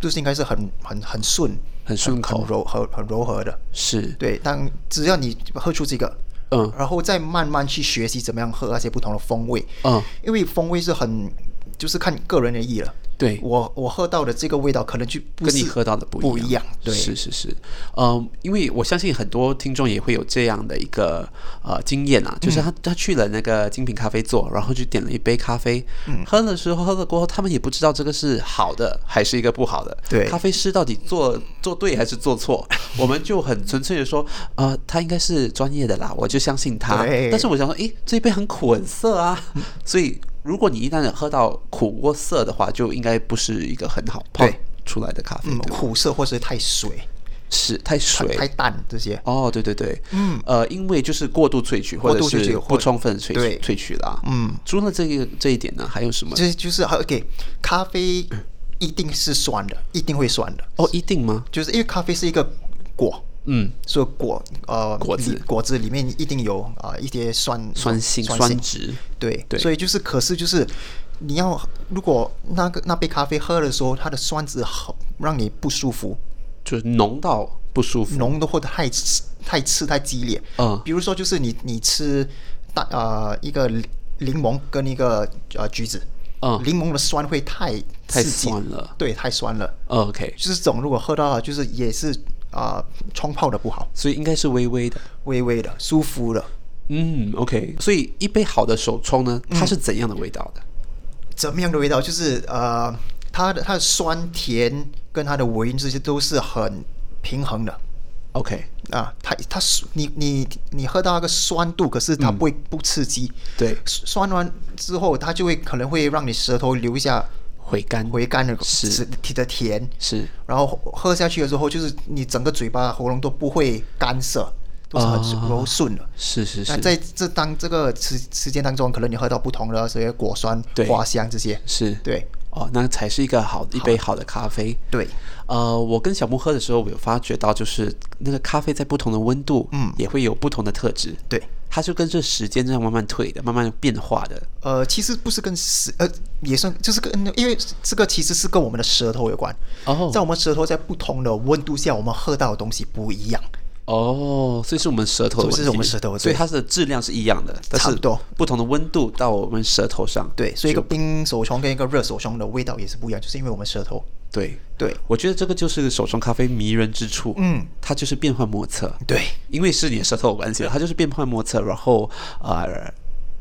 就是应该是很很很顺、很顺口、很柔和、很柔和的。是对，但只要你喝出这个，嗯，然后再慢慢去学习怎么样喝那些不同的风味。嗯，因为风味是很就是看个人的意了。对。我，我喝到的这个味道可能就不跟你喝到的不一样。不一样，对，是是是，嗯，因为我相信很多听众也会有这样的一个呃经验啊，就是他他去了那个精品咖啡座，然后就点了一杯咖啡，嗯，喝的时候喝了过后，他们也不知道这个是好的还是一个不好的，对，咖啡师到底做做对还是做错，我们就很纯粹的说，呃，他应该是专业的啦，我就相信他。但是我想说，诶，这一杯很苦很涩啊，所以。如果你一旦喝到苦或涩的话，就应该不是一个很好泡出来的咖啡。嗯，苦涩或是太水，是太水、太淡这些。哦，对对对，嗯，呃，因为就是过度萃取或者是不充分萃取萃取啦。嗯，除了这个这一点呢，还有什么？就是就是，OK，咖啡一定是酸的，一定会酸的。哦，一定吗？就是因为咖啡是一个果。嗯，所以果呃果子。果子里面一定有啊、呃、一些酸酸性酸质，对对，所以就是可是就是你要如果那个那杯咖啡喝的时候，它的酸质好让你不舒服，就是浓到不舒服，浓的或者太太刺太激烈，嗯，比如说就是你你吃大呃一个柠檬跟一个呃橘子，嗯，柠檬的酸会太太酸了，对，太酸了，嗯，OK，就是这种如果喝到就是也是。啊、呃，冲泡的不好，所以应该是微微的、微微的、舒服的。嗯，OK。所以一杯好的手冲呢，它是怎样的味道的？嗯、怎么样的味道？就是呃，它的它的酸甜跟它的尾韵这些都是很平衡的。OK 啊，它它你你你喝到那个酸度，可是它不会不刺激。嗯、对，酸完之后，它就会可能会让你舌头留下。回甘，回甘的是。提的甜。是，然后喝下去的时候，就是你整个嘴巴喉咙都不会干涩，都是很柔顺的。是是是。那在这当这个时时间当中，可能你喝到不同的这些果酸、花香这些，是。对。哦，那才是一个好一杯好的咖啡。对，呃，我跟小木喝的时候，我有发觉到，就是那个咖啡在不同的温度，嗯，也会有不同的特质。对。它就跟这时间这样慢慢退的，慢慢变化的。呃，其实不是跟时，呃，也算就是跟，因为这个其实是跟我们的舌头有关。哦，在我们舌头在不同的温度下，我们喝到的东西不一样。哦，所以是我们舌头，这是我们舌头，所以它的质量是一样的，差不多。不同的温度到我们舌头上，对，所以一个冰手冲跟一个热手冲的味道也是不一样，就是因为我们舌头。对对，我觉得这个就是手冲咖啡迷人之处。嗯，它就是变幻莫测。对，因为是你的舌头有关系了，它就是变幻莫测。然后呃，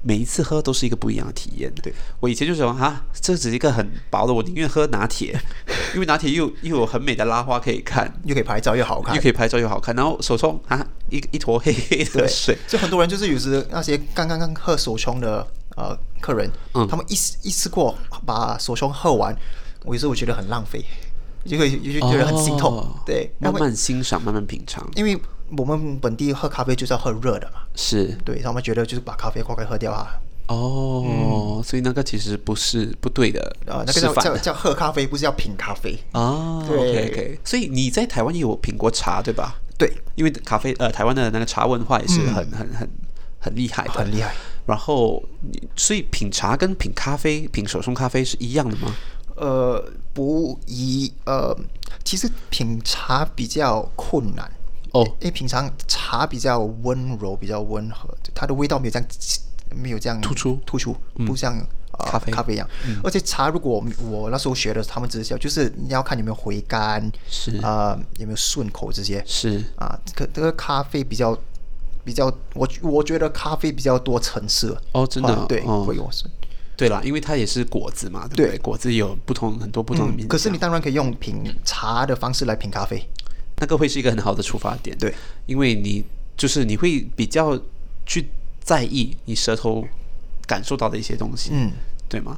每一次喝都是一个不一样的体验。对，我以前就说啊，这只是一个很薄的，我宁愿喝拿铁，因为拿铁又又有很美的拉花可以看，又可以拍照又好看，又可以拍照又好看。然后手冲啊，一一坨黑黑的水，就很多人就是有时那些刚刚刚喝手冲的呃客人，嗯，他们一一次过把手冲喝完。我有时候我觉得很浪费，就会就觉得很心痛。哦、对，慢慢欣赏，慢慢品尝。因为我们本地喝咖啡就是要喝热的嘛。是，对，他们觉得就是把咖啡快快喝掉啊。哦，嗯、所以那个其实不是不对的啊，那个叫叫叫喝咖啡，不是要品咖啡哦。对，OK OK。所以你在台湾也有品过茶，对吧？对，因为咖啡呃，台湾的那个茶文化也是很、嗯、很很很厉害的，很厉害。然后，所以品茶跟品咖啡、品手冲咖啡是一样的吗？呃，不一，呃，其实品茶比较困难。哦，因为品尝茶比较温柔，比较温和，它的味道没有这样，没有这样突出。突出，不像、咖啡。咖啡一样。嗯、而且茶，如果我那时候学的，他们只是就是你要看有没有回甘，是。啊、呃，有没有顺口这些，是。啊，可这个咖啡比较比较，我我觉得咖啡比较多层次。哦，真的、哦、对，会有对啦，因为它也是果子嘛，对不对？对果子有不同很多不同的名字、嗯。可是你当然可以用品茶的方式来品咖啡，那个会是一个很好的出发点。对，因为你就是你会比较去在意你舌头感受到的一些东西，嗯，对吗？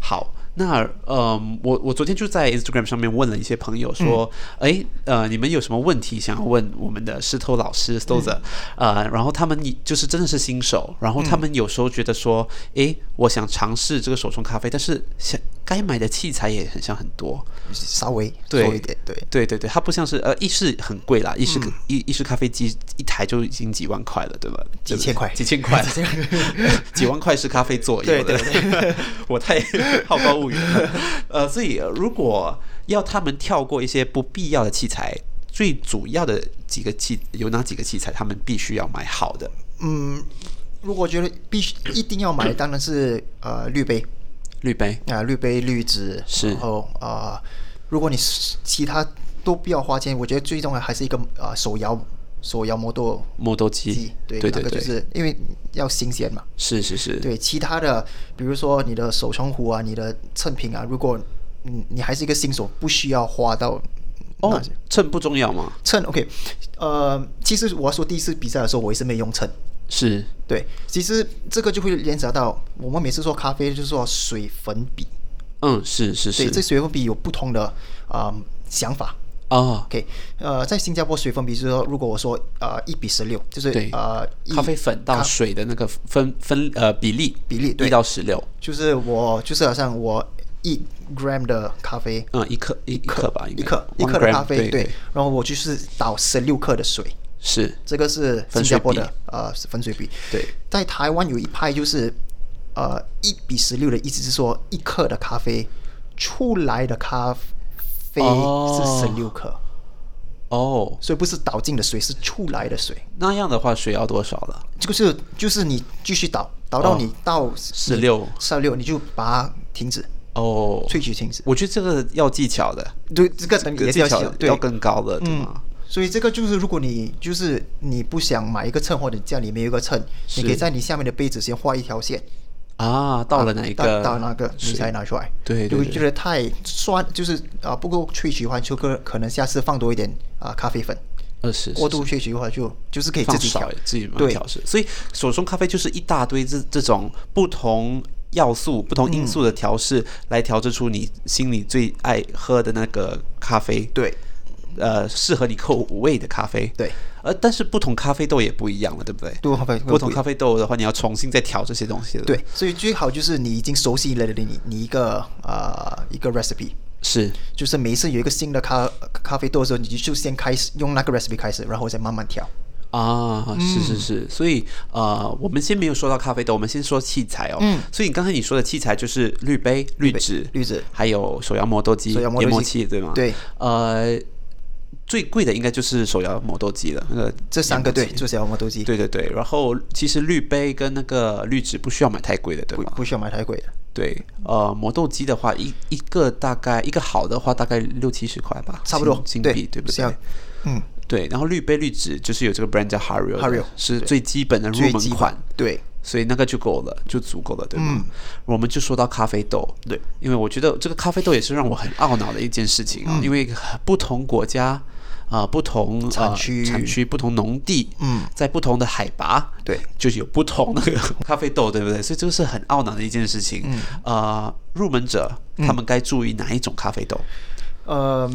好。那呃，我我昨天就在 Instagram 上面问了一些朋友说，哎、嗯，呃，你们有什么问题想要问我们的石头老师 Stother？、嗯、呃，然后他们就是真的是新手，然后他们有时候觉得说，哎、嗯，我想尝试这个手冲咖啡，但是想该买的器材也很像很多，稍微多一点，对。对对对，它不像是呃意式很贵啦，意式、嗯、意意式咖啡机一台就已经几万块了，对吧？几千块，几千块，几万块是咖啡座椅，对对对，我太好高骛远了。呃，所以如果要他们跳过一些不必要的器材，最主要的几个器有哪几个器材，他们必须要买好的？嗯，如果觉得必须一定要买，当然是呃滤杯，滤杯啊，滤杯滤纸是。然后呃，如果你其他都不要花钱，我觉得最重要还是一个呃手摇。手摇磨豆磨豆机，对对对，那个就是因为要新鲜嘛。是是是。对其他的，比如说你的手冲壶啊，你的秤品啊，如果你你还是一个新手，不需要花到。哦，秤不重要吗？秤 OK，呃，其实我要说第一次比赛的时候，我也是没用秤。是。对，其实这个就会联想到我们每次做咖啡就是说水粉比。嗯，是是是。对，这水粉比有不同的啊、呃、想法。哦、oh.，OK，呃，在新加坡水粉比，就是说，如果我说呃一比十六，就是对呃咖啡粉到水的那个分分呃比例比例对，一到十六，就是我就是好像我一 gram 的咖啡，嗯，一克一克吧，一克一克的咖啡对，对，然后我就是倒十六克的水，是。这个是新加坡的呃粉水比，对，在台湾有一派就是呃一比十六的意思是说一克的咖啡出来的咖啡。是十六克。哦，所以不是倒进的水，是出来的水。那样的话，水要多少了？就是就是你继续倒，倒到你到十六。十六，你就把它停止哦，萃取停止。我觉得这个要技巧的，对，这个等也是要技巧，对，要更高的，对吗？嗯，所以这个就是，如果你就是你不想买一个秤，或者家里面有一个秤，你可以在你下面的杯子先画一条线。啊，到了哪一个？到，到哪个你才拿出来？对，对，对，就觉得太酸，就是啊不够萃取的话，就可可能下次放多一点啊咖啡粉。呃，是，过度萃取的话就，就就是可以自己调，自己调试。所以手冲咖啡就是一大堆这这种不同要素、不同因素的调试，嗯、来调制出你心里最爱喝的那个咖啡。对。呃，适合你口味的咖啡，对，呃，但是不同咖啡豆也不一样了，对不对？不同不同咖啡豆的话，你要重新再调这些东西了。对，所以最好就是你已经熟悉了的你你一个呃一个 recipe 是，就是每一次有一个新的咖咖啡豆的时候，你就先开始用那个 recipe 开始，然后再慢慢调。啊，是是是，嗯、所以呃，我们先没有说到咖啡豆，我们先说器材哦。嗯。所以你刚才你说的器材就是滤杯、滤纸、滤纸，还有手摇磨豆机、研磨器，对吗？对。呃。最贵的应该就是手摇磨豆机了，那个这三个对，就手摇磨豆机。对对对，然后其实滤杯跟那个滤纸不需要买太贵的，对吧？不需要买太贵的。对，呃，磨豆机的话，一一个大概一个好的话，大概六七十块吧，差不多新币，对，对不对？嗯，对。然后滤杯滤纸就是有这个 brand 叫 Hario，Hario 是最基本的入门款，对。所以那个就够了，就足够了，对吗？嗯、我们就说到咖啡豆，对，因为我觉得这个咖啡豆也是让我很懊恼的一件事情啊，嗯、因为不同国家啊、呃、不同产区、呃、产区不同农地，嗯，在不同的海拔，对，就是有不同的咖啡豆，对不对？所以这个是很懊恼的一件事情。嗯，呃，入门者他们该注意哪一种咖啡豆？嗯、呃，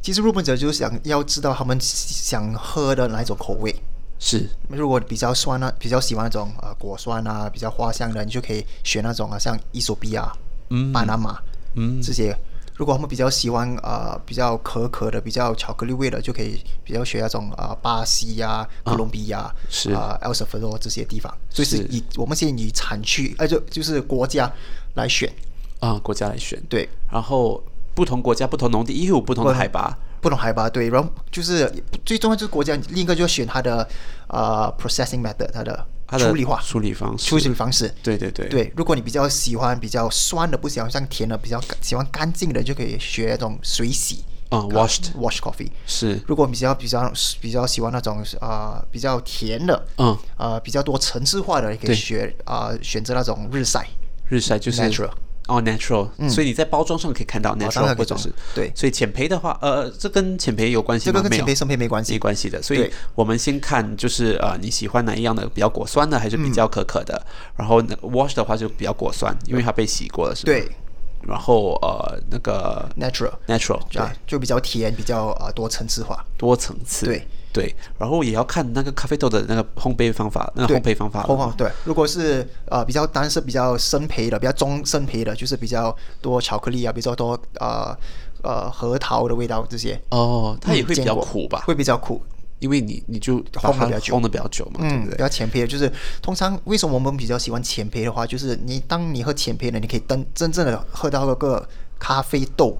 其实入门者就想要知道他们想喝的哪一种口味。是，如果比较酸呢，比较喜欢那种呃果酸啊，比较花香的，你就可以选那种啊，像伊索比亚、嗯，巴拿马，嗯，这些。如果他们比较喜欢呃比较可可的、比较巧克力味的，就可以比较选那种啊、呃、巴西呀、啊、哥伦比亚、是啊、呃、El Salvador 这些地方。所以是以我们现在以产区，呃就就是国家来选啊，国家来选。对，然后不同国家、不同农地，也有不同的海拔。不同海拔对，然后就是最重要就是国家，另一个就选它的呃 processing method，它的处理化处理方式，处理方式。对对对。对，如果你比较喜欢比较酸的，不喜欢像甜的，比较喜欢干净的，就可以学那种水洗啊、uh,，washed wash coffee 是。如果比较比较比较喜欢那种啊、呃、比较甜的，嗯、uh, 呃比较多层次化的，可以学啊、呃、选择那种日晒。日晒就是哦，natural，所以你在包装上可以看到 natural 或者是对。所以浅培的话，呃，这跟浅培有关系吗？这个跟浅培深焙没关系，没关系的。所以我们先看就是呃你喜欢哪一样的，比较果酸的还是比较可可的？然后 wash 的话就比较果酸，因为它被洗过了，是吧？对。然后呃，那个 natural natural 对，就比较甜，比较呃多层次化，多层次。对对，然后也要看那个咖啡豆的那个烘焙方法，那个烘焙方法。烘对，如果是呃比较单是比较深焙的，比较中深焙的，就是比较多巧克力啊，比较多呃呃核桃的味道这些。哦，它也会比较苦吧？会比较苦。因为你你就烘的比较久，烘的比较久嘛，对不对？比较浅焙的，就是通常为什么我们比较喜欢浅焙的话，就是你当你喝浅焙的，你可以真真正的喝到那个咖啡豆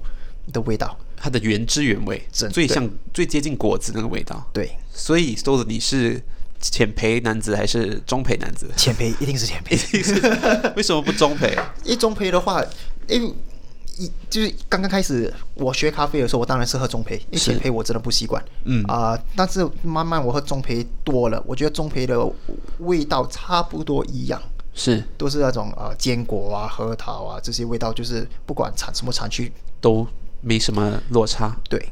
的味道，它的原汁原味，最像最接近果子那个味道。对，所以豆子你是浅焙男子还是中焙男子？浅焙一定是浅焙，一定是。为什么不中焙？一中焙的话，因为。一就是刚刚开始我学咖啡的时候，我当然是喝中焙，因为浅焙我真的不习惯。嗯啊、呃，但是慢慢我喝中焙多了，我觉得中焙的味道差不多一样，是都是那种啊、呃、坚果啊、核桃啊这些味道，就是不管产什么产区都没什么落差。对。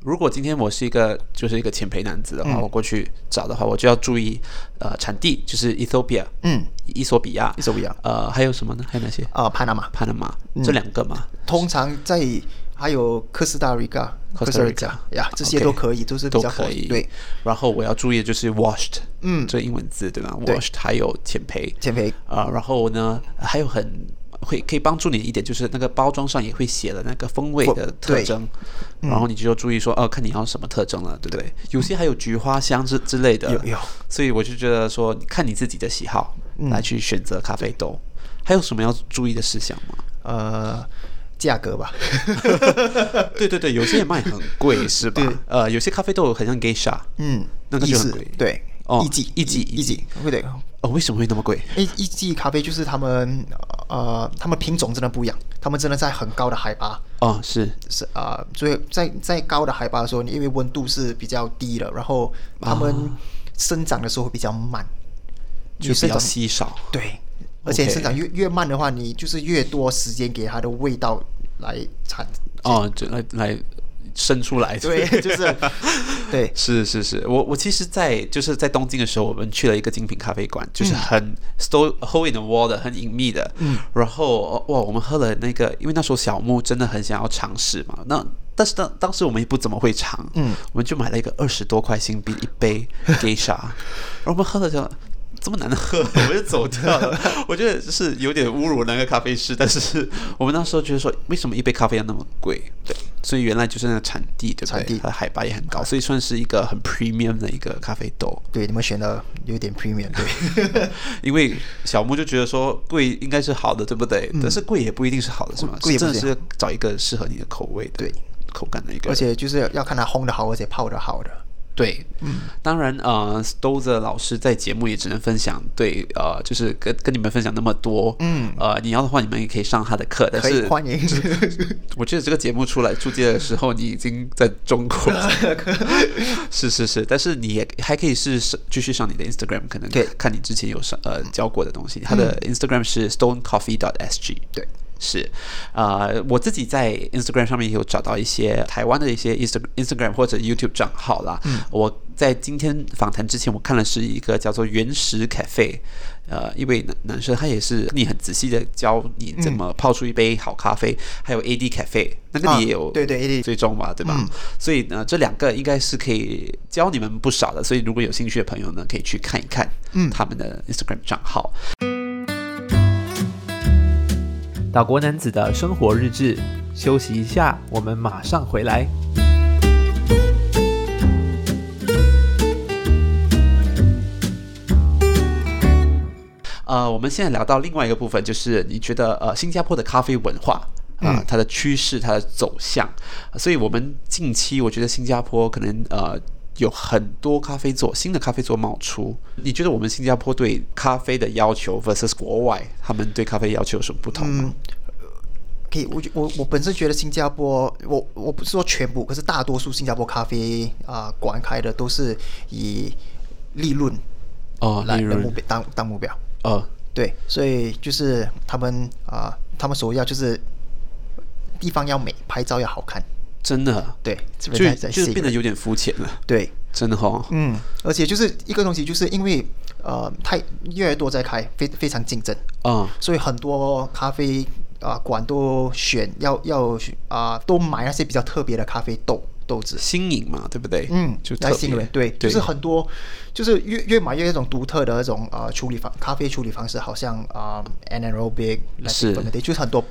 如果今天我是一个就是一个浅培男子的话，嗯、我过去找的话，我就要注意呃产地，就是 Ethiopia，嗯，伊索比亚，伊索比亚，呃，还有什么呢？还有哪些？啊、呃，帕纳马，帕纳马，这两个嘛。通常在还有科斯达黎加，科斯达黎加呀，这些都可以都是都可以。对，然后我要注意的就是 washed，嗯，这英文字对吧？washed 还有浅培，浅培。啊、呃，然后呢还有很。会可以帮助你一点，就是那个包装上也会写的那个风味的特征，然后你就注意说，哦，看你要什么特征了，对不对？有些还有菊花香之之类的，有有。所以我就觉得说，看你自己的喜好来去选择咖啡豆。还有什么要注意的事项吗？呃，价格吧。对对对，有些也卖很贵，是吧？呃，有些咖啡豆很像 Geisha，嗯，那个就很贵，对。哦，一季一季一季，会的。哦，为什么会那么贵？一一季咖啡就是他们，呃，他们品种真的不一样，他们真的在很高的海拔。哦，是是啊，所以在在高的海拔的时候，你因为温度是比较低的，然后他们生长的时候会比较慢，就比较稀少。对，而且生长越越慢的话，你就是越多时间给它的味道来产。哦，就来来。生出来，对，就是，对，是是是，我我其实在，在就是在东京的时候，我们去了一个精品咖啡馆，就是很 store hole in the wall 的，很隐秘的，嗯，然后哇，我们喝了那个，因为那时候小木真的很想要尝试嘛，那但是当当时我们也不怎么会尝，嗯，我们就买了一个二十多块新币一杯 Geisha，然后我们喝了就。这么难喝，我们就走掉了。我觉得是有点侮辱那个咖啡师，但是 我们那时候觉得说，为什么一杯咖啡要那么贵？对，所以原来就是那个产地，对不对？产地，它的海拔也很高，所以算是一个很 premium 的一个咖啡豆。对，你们选的有点 premium，对。因为小木就觉得说贵应该是好的，对不对？但是贵也不一定是好的，是吗？贵真的是找一个适合你的口味的，对，口感的一个。而且就是要看它烘的好，而且泡的好的。对，嗯，当然，呃，Stowser 老师在节目也只能分享，对，呃，就是跟跟你们分享那么多，嗯，呃，你要的话，你们也可以上他的课，但是欢迎。我记得这个节目出来出街的时候，你已经在中国 了，是是是，但是你也还可以是继续上你的 Instagram，可能看你之前有上呃教过的东西，他的 Instagram 是 stonecoffee.sg，对。是，呃，我自己在 Instagram 上面也有找到一些台湾的一些 Insta Instagram 或者 YouTube 账号啦。嗯，我在今天访谈之前，我看的是一个叫做原始 Cafe，呃，一位男男生，他也是你很仔细的教你怎么泡出一杯好咖啡。嗯、还有 AD Cafe，那个你也有、啊、对对 AD 追踪嘛，对吧？嗯、所以呢，这两个应该是可以教你们不少的。所以如果有兴趣的朋友呢，可以去看一看他们的 Instagram 账号。嗯岛国男子的生活日志，休息一下，我们马上回来。呃，我们现在聊到另外一个部分，就是你觉得呃，新加坡的咖啡文化啊、呃，它的趋势、它的走向。所以，我们近期我觉得新加坡可能呃。有很多咖啡座，新的咖啡座冒出。你觉得我们新加坡对咖啡的要求 versus 国外，他们对咖啡要求有什么不同吗？可以，我我我本身觉得新加坡，我我不是说全部，可是大多数新加坡咖啡啊、呃，馆开的都是以利润哦，来的目标当当目标。啊，对，所以就是他们啊、呃，他们首要就是地方要美，拍照要好看。真的，对，就就是变得有点肤浅了。对，真的哈、哦。嗯，而且就是一个东西，就是因为呃，太越来越多在开，非非常竞争啊，嗯、所以很多咖啡啊、呃、馆都选要要啊、呃，都买那些比较特别的咖啡豆。豆子新颖嘛，对不对？嗯，就来新颖，对，就是很多，就是越越买越有一种独特的那种呃处理方咖啡处理方式，好像啊、呃、anaerobic 是，就是很多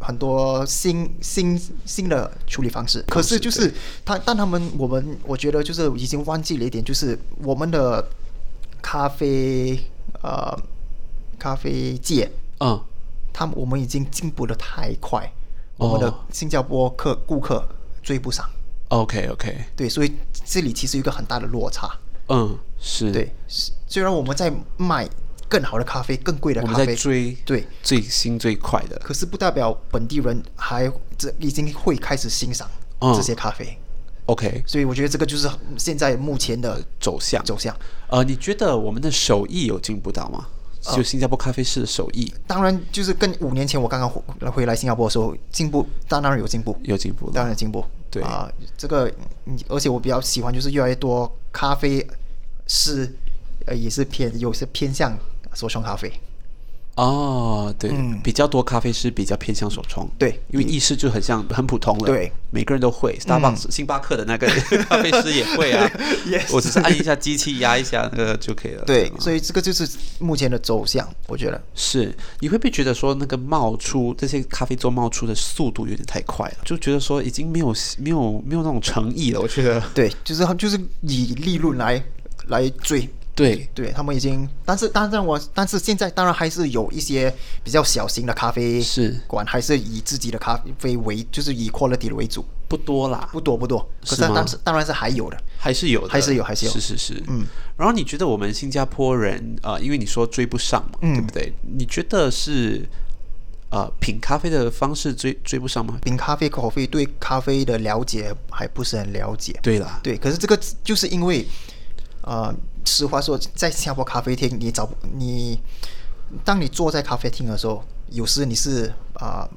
很多新新新的处理方式。可是就是他，但他们我们我觉得就是已经忘记了一点，就是我们的咖啡呃咖啡界，嗯，他们我们已经进步的太快，哦、我们的新加坡客顾客追不上。OK OK，对，所以这里其实有一个很大的落差。嗯，是对，虽然我们在卖更好的咖啡、更贵的咖啡，我们在追对。最新最快的，可是不代表本地人还这已经会开始欣赏这些咖啡。嗯、OK，所以我觉得这个就是现在目前的走向。走向。呃，你觉得我们的手艺有进步到吗？就新加坡咖啡师的手艺，呃，当然就是跟五年前我刚刚回回来新加坡的时候进步，当然有进步，有进步，当然有进步。对。啊，呃，这个，而且我比较喜欢就是越来越多咖啡师，呃，也是偏有些偏向手冲咖啡。哦，对，嗯、比较多咖啡师比较偏向手冲，对，因为意式就很像很普通了，对，每个人都会。Starbucks、嗯、星巴克的那个 咖啡师也会啊 我只是按一下机器压一下那个就可以了。对，所以这个就是目前的走向，我觉得是。你会不会觉得说那个冒出这些咖啡豆冒出的速度有点太快了？就觉得说已经没有没有没有那种诚意了？我觉得对，就是就是以利润来来追。对。对，他们已经，但是当然我，但是现在当然还是有一些比较小型的咖啡馆，还是以自己的咖啡为，就是以 quality 为主，不多啦，不多不多，可是当时当然是还有的，还是有的，还是有，还是有，是是是，嗯。然后你觉得我们新加坡人啊、呃，因为你说追不上嘛，嗯、对不对？你觉得是呃品咖啡的方式追追不上吗？品咖啡口啡对咖啡的了解还不是很了解，对啦，对，可是这个就是因为呃。实话说，在新加坡咖啡厅，你找你，当你坐在咖啡厅的时候，有时你是啊、呃，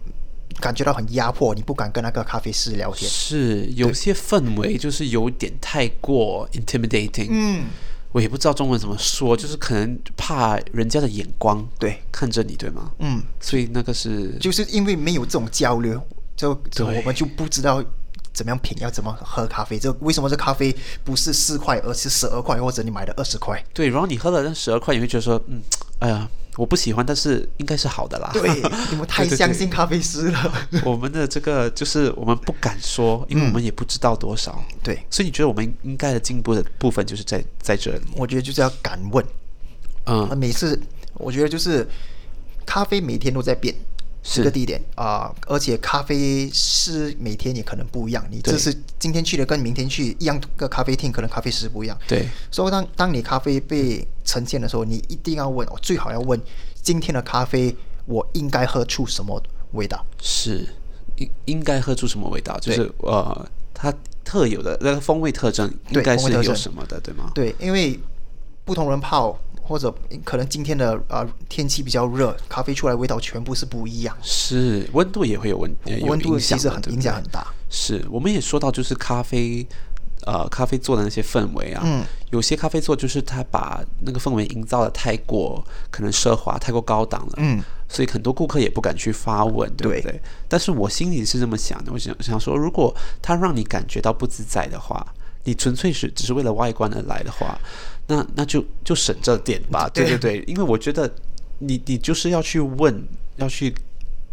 感觉到很压迫，你不敢跟那个咖啡师聊天。是有些氛围就是有点太过 intimidating。嗯，我也不知道中文怎么说，就是可能怕人家的眼光对看着你，对吗？嗯，所以那个是就是因为没有这种交流，就就我们就不知道。怎么样品？要怎么喝咖啡？这为什么这咖啡不是四块，而是十二块，或者你买的二十块？对，然后你喝了那十二块，你会觉得说，嗯，哎呀，我不喜欢，但是应该是好的啦。对，你们 太相信咖啡师了。对对对，我们的这个就是我们不敢说，因为我们也不知道多少。嗯、对，所以你觉得我们应该的进步的部分就是在在这里？我觉得就是要敢问。嗯，每次我觉得就是咖啡每天都在变。是个地点啊、呃，而且咖啡师每天也可能不一样。你这是今天去的，跟明天去一样个咖啡厅，可能咖啡师不一样。对，所以当当你咖啡被呈现的时候，你一定要问，最好要问今天的咖啡我应该喝出什么味道？是应应该喝出什么味道？就是呃，它特有的那个风味特征应该是有什么的，对，对吗？对，因为不同人泡。或者可能今天的啊、呃、天气比较热，咖啡出来味道全部是不一样。是温度也会有温温度其实很影响很大。是我们也说到就是咖啡，呃，咖啡做的那些氛围啊，嗯，有些咖啡做就是他把那个氛围营造的太过可能奢华、太过高档了，嗯，所以很多顾客也不敢去发问，对不对？对，但是我心里是这么想的，我想想说，如果他让你感觉到不自在的话，你纯粹是只是为了外观而来的话。那那就就省这点吧，对对对，因为我觉得你你就是要去问，要去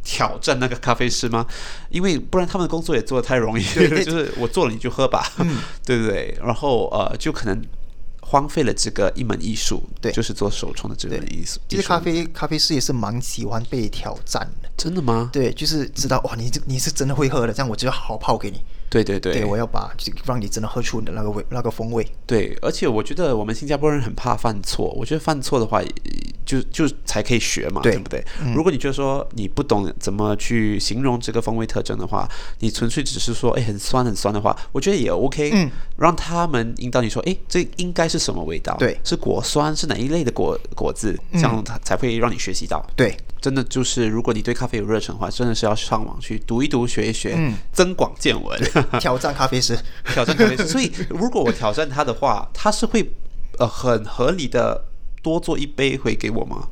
挑战那个咖啡师吗？因为不然他们的工作也做的太容易，对 对就是我做了你就喝吧，嗯、对不对？然后呃，就可能荒废了这个一门艺术，对，就是做手冲的这门艺术。其实咖啡咖啡师也是蛮喜欢被挑战的，真的吗？对，就是知道哇，你这你是真的会喝的，这样我就要好好泡给你。对对对，对，我要把让你真的喝出你的那个味那个风味。对，而且我觉得我们新加坡人很怕犯错，我觉得犯错的话，就就才可以学嘛，对，对不对？嗯、如果你觉得说你不懂怎么去形容这个风味特征的话，你纯粹只是说哎很酸很酸的话，我觉得也 OK。嗯，让他们引导你说，哎，这应该是什么味道？对，是果酸，是哪一类的果果子？这样它才会让你学习到。对，真的就是如果你对咖啡有热忱的话，真的是要上网去读一读、学一学，嗯、增广见闻，挑战咖啡师，挑战咖啡师。所以如果我挑战他的话，他是会呃很合理的。多做一杯回给我吗？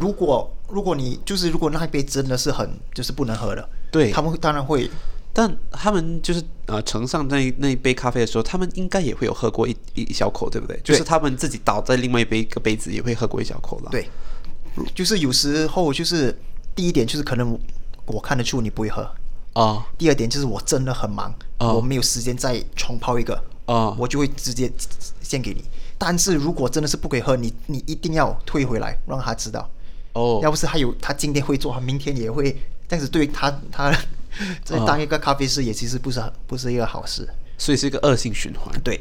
如果如果你就是如果那一杯真的是很就是不能喝的，对他们当然会，但他们就是呃盛上那那一杯咖啡的时候，他们应该也会有喝过一一小口，对不对？就是他们自己倒在另外一杯一个杯子也会喝过一小口了。对，就是有时候就是第一点就是可能我看得出你不会喝啊，哦、第二点就是我真的很忙，哦、我没有时间再重泡一个啊，哦、我就会直接献给你。但是如果真的是不可以喝，你你一定要退回来，让他知道。哦，oh. 要不是他有他今天会做，他明天也会，这样子对他他在当一个咖啡师也其实不是很不是一个好事，所以是一个恶性循环。对，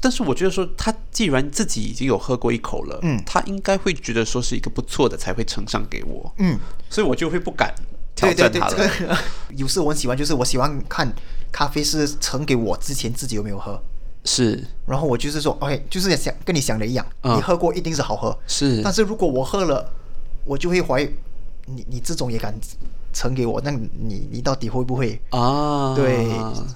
但是我觉得说他既然自己已经有喝过一口了，嗯，他应该会觉得说是一个不错的才会呈上给我，嗯，所以我就会不敢挑战他了。对对对，这个、有时我很喜欢，就是我喜欢看咖啡师呈给我之前自己有没有喝。是，然后我就是说，OK，就是想跟你想的一样，嗯、你喝过一定是好喝，是。但是如果我喝了，我就会怀疑你，你这种也敢呈给我，那你你到底会不会啊？对，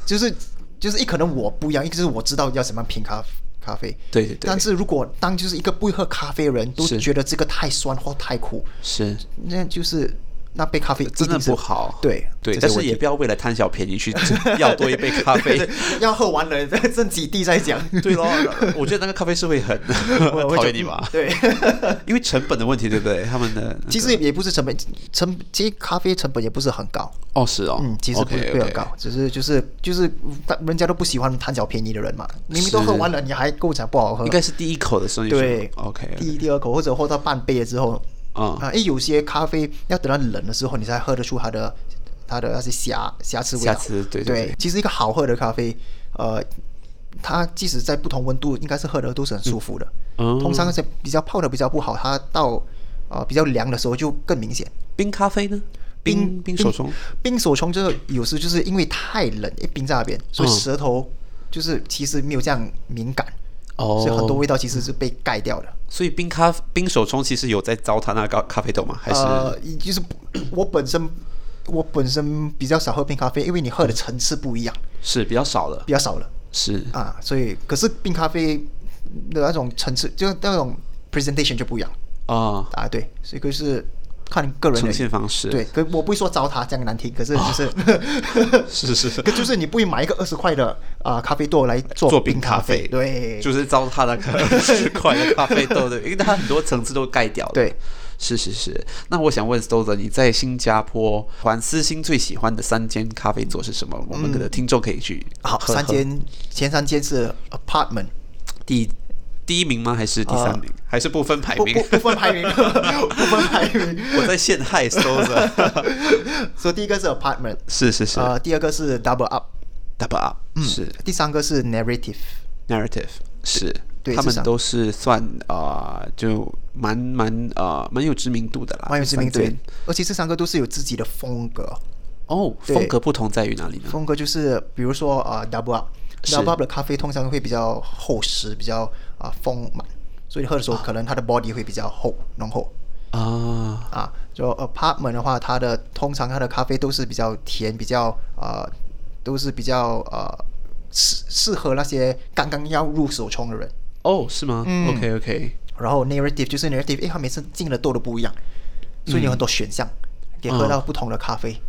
就是就是一可能我不一样，一个是我知道要怎么品咖咖啡，对对对。但是如果当就是一个不会喝咖啡的人都觉得这个太酸或太苦，是，那就是。那杯咖啡真的不好，对对，但是也不要为了贪小便宜去要多一杯咖啡，要喝完了再剩几滴再讲。对咯，我觉得那个咖啡是会很 讨厌你吧？对，因为成本的问题，对不对？他们的其实也不是成本，成其实咖啡成本也不是很高。哦，是哦，嗯，其实不是很高，只是就是就是，人家都不喜欢贪小便宜的人嘛。明明都喝完了，你还跟我讲不好喝？应该是第一口的时候，对，OK，第一、第二口或者喝到半杯了之后。啊啊！哎，有些咖啡要等到冷的时候，你才喝得出它的它的那些瑕瑕疵味道。瑕疵，对对，对。其实一个好喝的咖啡，呃，它即使在不同温度，应该是喝的都是很舒服的。嗯。通常那些比较泡的比较不好，它到啊、呃、比较凉的时候就更明显。冰咖啡呢？冰冰手冲。冰手冲就是有时就是因为太冷，一冰在那边，所以舌头就是其实没有这样敏感。哦，所以很多味道其实是被盖掉的。所以冰咖冰手冲其实有在糟蹋那个咖啡豆吗？还是呃，就是 我本身我本身比较少喝冰咖啡，因为你喝的层次不一样，是比较少了，比较少了，是啊，所以可是冰咖啡的那种层次，就那种 presentation 就不一样啊啊，对，所以可是。看个人的呈现方式，对，可我不会说糟蹋这样难听，可是就是，哦、是是是，就是你不会买一个二十块的啊、呃、咖啡豆来做做冰咖啡，对，就是糟蹋那个二十块的咖啡豆的，因为它很多层次都盖掉了。对，是是是。那我想问 Stother，你在新加坡环私心最喜欢的三间咖啡座是什么？我们的听众可以去好，三间前三间是 Apartment 第一。第一名吗？还是第三名？还是不分排名？不分排名，不分排名。我在陷害 Stother。所以第一个是 Apartment，是是是。呃，第二个是 Double Up，Double Up，嗯是。第三个是 Narrative，Narrative，是。对，他们都是算啊，就蛮蛮啊，蛮有知名度的啦。蛮有知名度，而且这三个都是有自己的风格。哦，风格不同在于哪里呢？风格就是，比如说啊，Double Up。Double Up 的咖啡通常会比较厚实，比较啊丰满，所以喝的时候可能它的 body 会比较厚浓厚啊啊。就 Apartment 的话，它的通常它的咖啡都是比较甜，比较啊、呃、都是比较呃适适合那些刚刚要入手冲的人。哦，是吗？嗯，OK OK。然后 Narrative 就是 Narrative，因为它每次进的豆都不一样，所以你有很多选项，可以喝到不同的咖啡。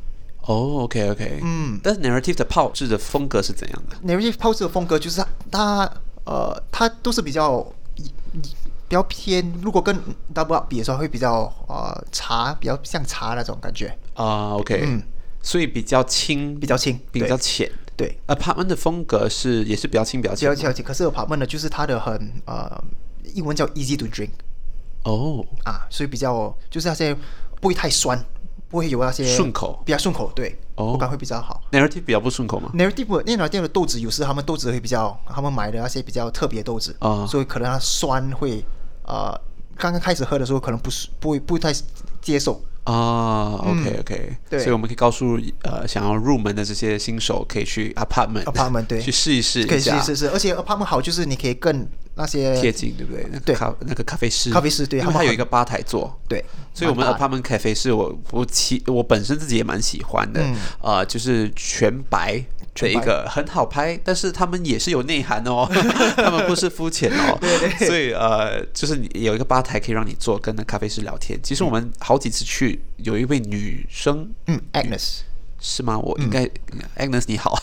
哦、okay. 嗯，但是 Narrative 的泡制的风格是怎样的？Narrative 泡制的风格就是它，它呃，它都是比较比较偏，如果跟 Double Up 比的时候，会比较呃茶，比较像茶那种感觉啊。Uh, OK，嗯，所以比较轻，比较轻，比较浅。对，Apartment 的风格是也是比较轻，比较轻，比较轻。可是 Apartment 的就是它的很呃，英文叫 Easy to Drink。哦，oh. 啊，所以比较就是那些不会太酸。不会有那些顺口，比较顺口，对，口感会比较好。Narrative 比较不顺口吗？Narrative 那家店的豆子有时他们豆子会比较，他们买的那些比较特别豆子啊，所以可能它酸会呃刚刚开始喝的时候，可能不是不会不太接受啊。OK OK，对，所以我们可以告诉呃想要入门的这些新手，可以去 apartment apartment 对，去试一试，可以试一试试。而且 apartment 好就是你可以更那些贴近，对不对？对，咖那个咖啡师，咖啡师对，他们还有一个吧台座，对。所以我们 apartment cafe 是我我其我本身自己也蛮喜欢的，呃，就是全白。这一个很好拍，但是他们也是有内涵哦，他们不是肤浅哦，对对，所以呃，就是你有一个吧台可以让你坐，跟那咖啡师聊天。其实我们好几次去，有一位女生，嗯，Agnes 是吗？我应该、嗯、Agnes 你好，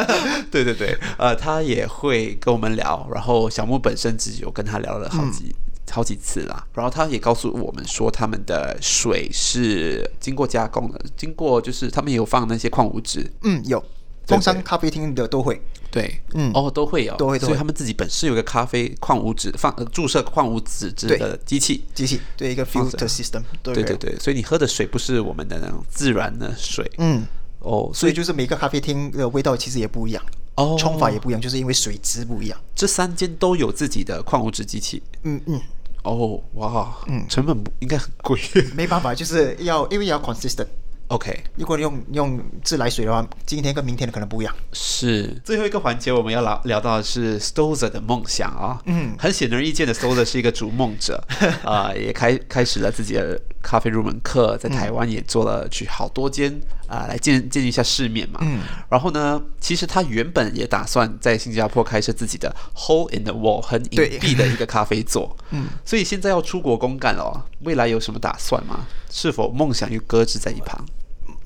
对对对，呃，他也会跟我们聊，然后小木本身自己有跟他聊了好几、嗯、好几次啦，然后他也告诉我们说，他们的水是经过加工的，经过就是他们也有放那些矿物质，嗯，有。中山咖啡厅的都会，对，嗯，哦，都会有，都会，所以他们自己本身有个咖啡矿物质放注射矿物质质的机器，机器，对，一个 filter system，对对。对，所以你喝的水不是我们的那种自然的水，嗯，哦，所以就是每个咖啡厅的味道其实也不一样，哦，冲法也不一样，就是因为水质不一样。这三间都有自己的矿物质机器，嗯嗯，哦，哇，嗯，成本应该很贵，没办法，就是要因为要 consistent。OK，如果用用自来水的话，今天跟明天的可能不一样。是最后一个环节，我们要聊聊到的是 Stowser 的梦想啊。嗯，很显而易见的，Stowser 是一个逐梦者 啊、呃，也开开始了自己的咖啡入门课，在台湾也做了去好多间啊、呃，来见见一下世面嘛。嗯，然后呢，其实他原本也打算在新加坡开设自己的 Hole in the Wall 很隐蔽的一个咖啡座。嗯，所以现在要出国公干了、哦，未来有什么打算吗？是否梦想又搁置在一旁？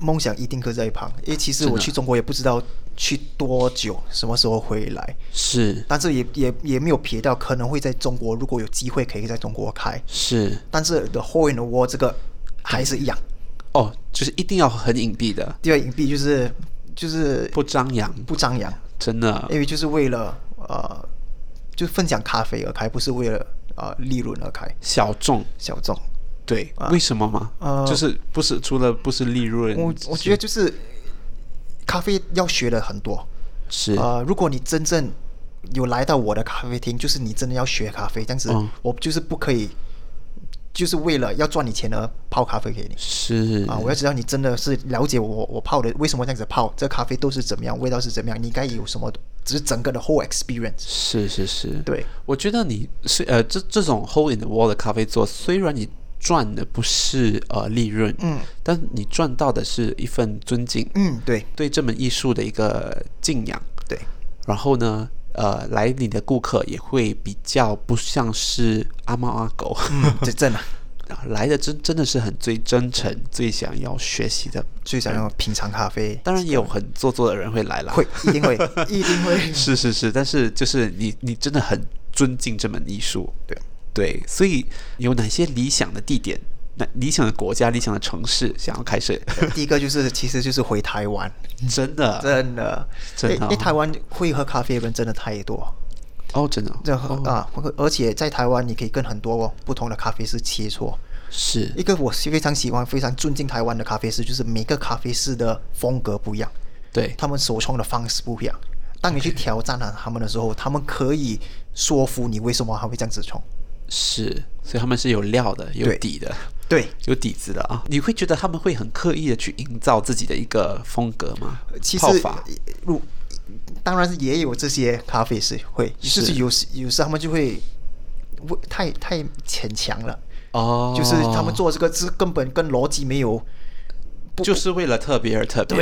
梦想一定搁在一旁，因为其实我去中国也不知道去多久，什么时候回来。是，但是也也也没有撇掉可能会在中国，如果有机会可以在中国开。是，但是 The Hole in the Wall 这个还是一样。哦，就是一定要很隐蔽的。第二隐蔽就是就是不张扬，不张扬，真的，因为就是为了呃，就分享咖啡而开，不是为了呃利润而开。小众，小众。对，为什么嘛？呃，就是不是除了不是利润，我我觉得就是咖啡要学的很多。是呃，如果你真正有来到我的咖啡厅，就是你真的要学咖啡，这样子，我就是不可以，就是为了要赚你钱而泡咖啡给你。是啊，我要知道你真的是了解我，我泡的为什么这样子泡，这咖啡都是怎么样，味道是怎么样，你应该有什么，只是整个的 whole experience。是是是，对，我觉得你是呃，这这种 hole in the wall 的咖啡座，虽然你。赚的不是呃利润，嗯，但你赚到的是一份尊敬，嗯，对，对这门艺术的一个敬仰，对。然后呢，呃，来你的顾客也会比较不像是阿猫阿狗，嗯，这 真的，来的真真的是很最真诚，最想要学习的，最想要品尝咖啡。当然也有很做作的人会来了，会一定会 一定会，是是是，但是就是你你真的很尊敬这门艺术，对。对，所以有哪些理想的地点、那理想的国家、理想的城市想要开设？第一个就是，其实就是回台湾，真的，真的，真的，因为台湾会喝咖啡的人真的太多。哦，真的，这啊，而且在台湾你可以跟很多不同的咖啡师切磋。是。一个我非常喜欢、非常尊敬台湾的咖啡师，就是每个咖啡师的风格不一样，对，他们手冲的方式不一样。当你去挑战了他们的时候，他们可以说服你为什么还会这样子冲。是，所以他们是有料的，有底的，对，有底子的啊！你会觉得他们会很刻意的去营造自己的一个风格吗？其实，如当然是也有这些咖啡师会，是就是有时有时他们就会太太牵强了哦，就是他们做这个是根本跟逻辑没有。就是为了特别而特别，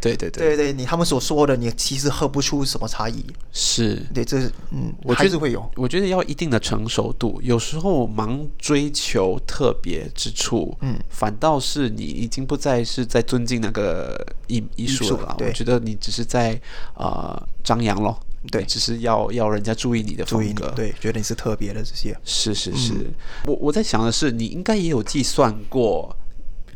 对对对对对，你他们所说的，你其实喝不出什么差异。是对，这是嗯，我觉得会有。我觉得要一定的成熟度，有时候盲追求特别之处，嗯，反倒是你已经不再是在尊敬那个艺艺术了。我觉得你只是在呃张扬咯，对，只是要要人家注意你的风格，对，觉得你是特别的这些。是是是，我我在想的是，你应该也有计算过。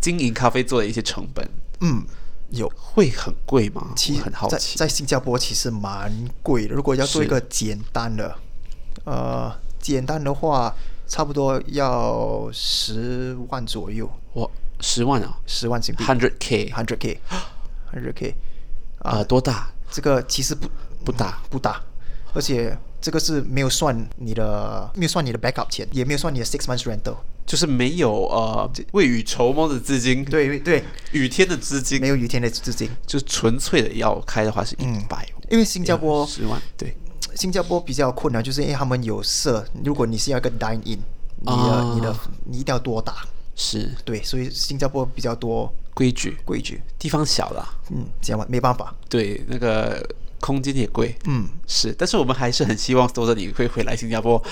经营咖啡座的一些成本，嗯，有。会很贵吗？其实很好奇，在在新加坡其实蛮贵的。如果要做一个简单的，呃，简单的话，差不多要十万左右。哇，十万啊，十万新币，hundred k，hundred k，hundred k，啊，多大？这个其实不不大，不大，而且这个是没有算你的，没有算你的 backup 钱，也没有算你的 six months rental，就是没有呃未雨绸缪的资金，对对，雨天的资金，没有雨天的资金，就纯粹的要开的话是一百、嗯，因为新加坡十万，对，新加坡比较困难，就是因为他们有设，如果你是要一个 dine in，你的、啊、你的你一定要多打，是。对，所以新加坡比较多规矩，规矩，地方小了，嗯，这样吧，没办法，对那个。空间也贵，嗯，是，但是我们还是很希望多着你会回来新加坡。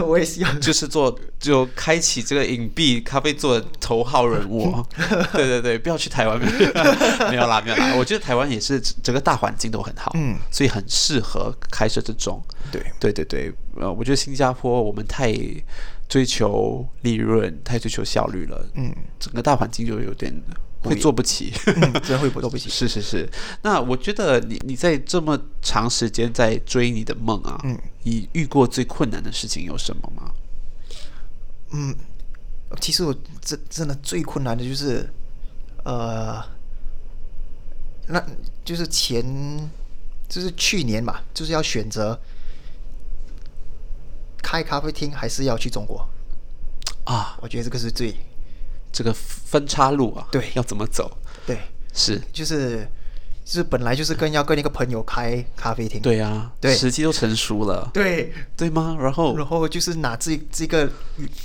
我 我也希望，就是做就开启这个隐蔽咖啡座的头号人物。对对对，不要去台湾，没有啦，没有啦。我觉得台湾也是整个大环境都很好，嗯，所以很适合开设这种。对对对对，呃，我觉得新加坡我们太追求利润，太追求效率了，嗯，整个大环境就有点。会做不起，嗯、真会做不起。是是是，那我觉得你你在这么长时间在追你的梦啊，嗯，你遇过最困难的事情有什么吗？嗯，其实我真真的最困难的就是，呃，那就是前就是去年嘛，就是要选择开咖啡厅还是要去中国啊？我觉得这个是最。这个分岔路啊，对，要怎么走？对，是，就是，就是本来就是跟要跟一个朋友开咖啡厅，对啊，对，时机都成熟了，对，对吗？然后，然后就是拿这这个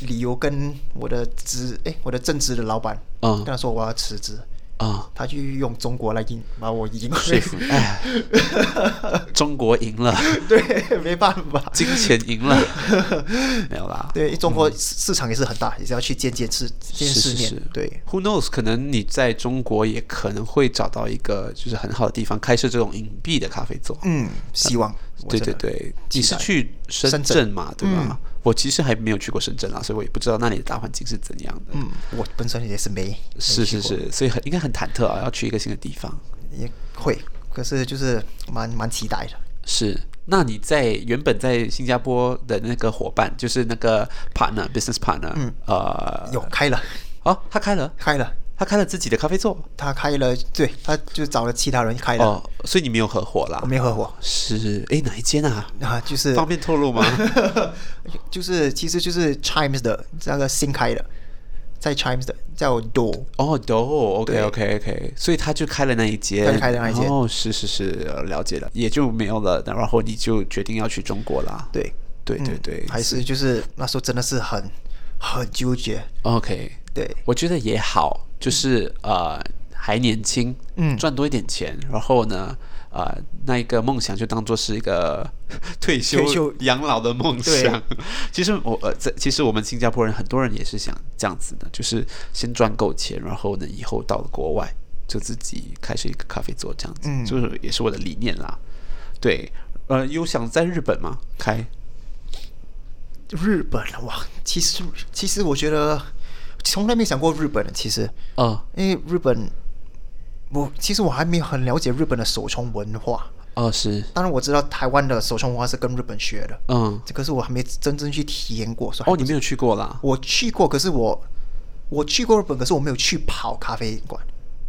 理由跟我的职，哎，我的正职的老板，嗯，跟他说我要辞职。啊、哦，他就用中国来赢，把我赢说服。哎，中国赢了，对，没办法，金钱赢了，没有啦。对，中国市场也是很大，嗯、也是要去见见世见世面。是是是对，Who knows？可能你在中国也可能会找到一个就是很好的地方，开设这种隐蔽的咖啡座。嗯，希望。对对对，你是去深圳嘛？对吧？嗯我其实还没有去过深圳啊，所以我也不知道那里的大环境是怎样的。嗯，我本身也是没。是是是，所以很应该很忐忑啊，要去一个新的地方。也会，可是就是蛮蛮期待的。是，那你在原本在新加坡的那个伙伴，就是那个 partner，business partner，嗯，呃，有开了。哦，他开了，开了。他开了自己的咖啡座，他开了，对，他就找了其他人开的，哦，所以你没有合伙啦？我没有合伙，是，哎，哪一间啊？啊，就是方便透露吗？就是，其实就是 Chimes 的那个新开的，在 Chimes 的叫 Do，哦，Do，OK，OK，OK，所以他就开了那一间，开了那一间，哦，是是是，了解了，也就没有了，然后你就决定要去中国啦？对，对对对，还是。就是那时候真的是很很纠结，OK，对，我觉得也好。就是呃还年轻，嗯，赚多一点钱，然后呢，呃，那一个梦想就当做是一个 退休养老的梦想。其实我呃在其实我们新加坡人很多人也是想这样子的，就是先赚够钱，然后呢以后到了国外就自己开始一个咖啡座这样子，嗯，就是也是我的理念啦。对，呃，有想在日本吗？开日本哇，其实其实我觉得。从来没想过日本，其实，嗯，因为日本，我其实我还没有很了解日本的手冲文化，哦，是，当然我知道台湾的手冲文化是跟日本学的，嗯，可是我还没真正去体验过，哦，你没有去过啦？我去过，可是我我去过日本，可是我没有去跑咖啡馆，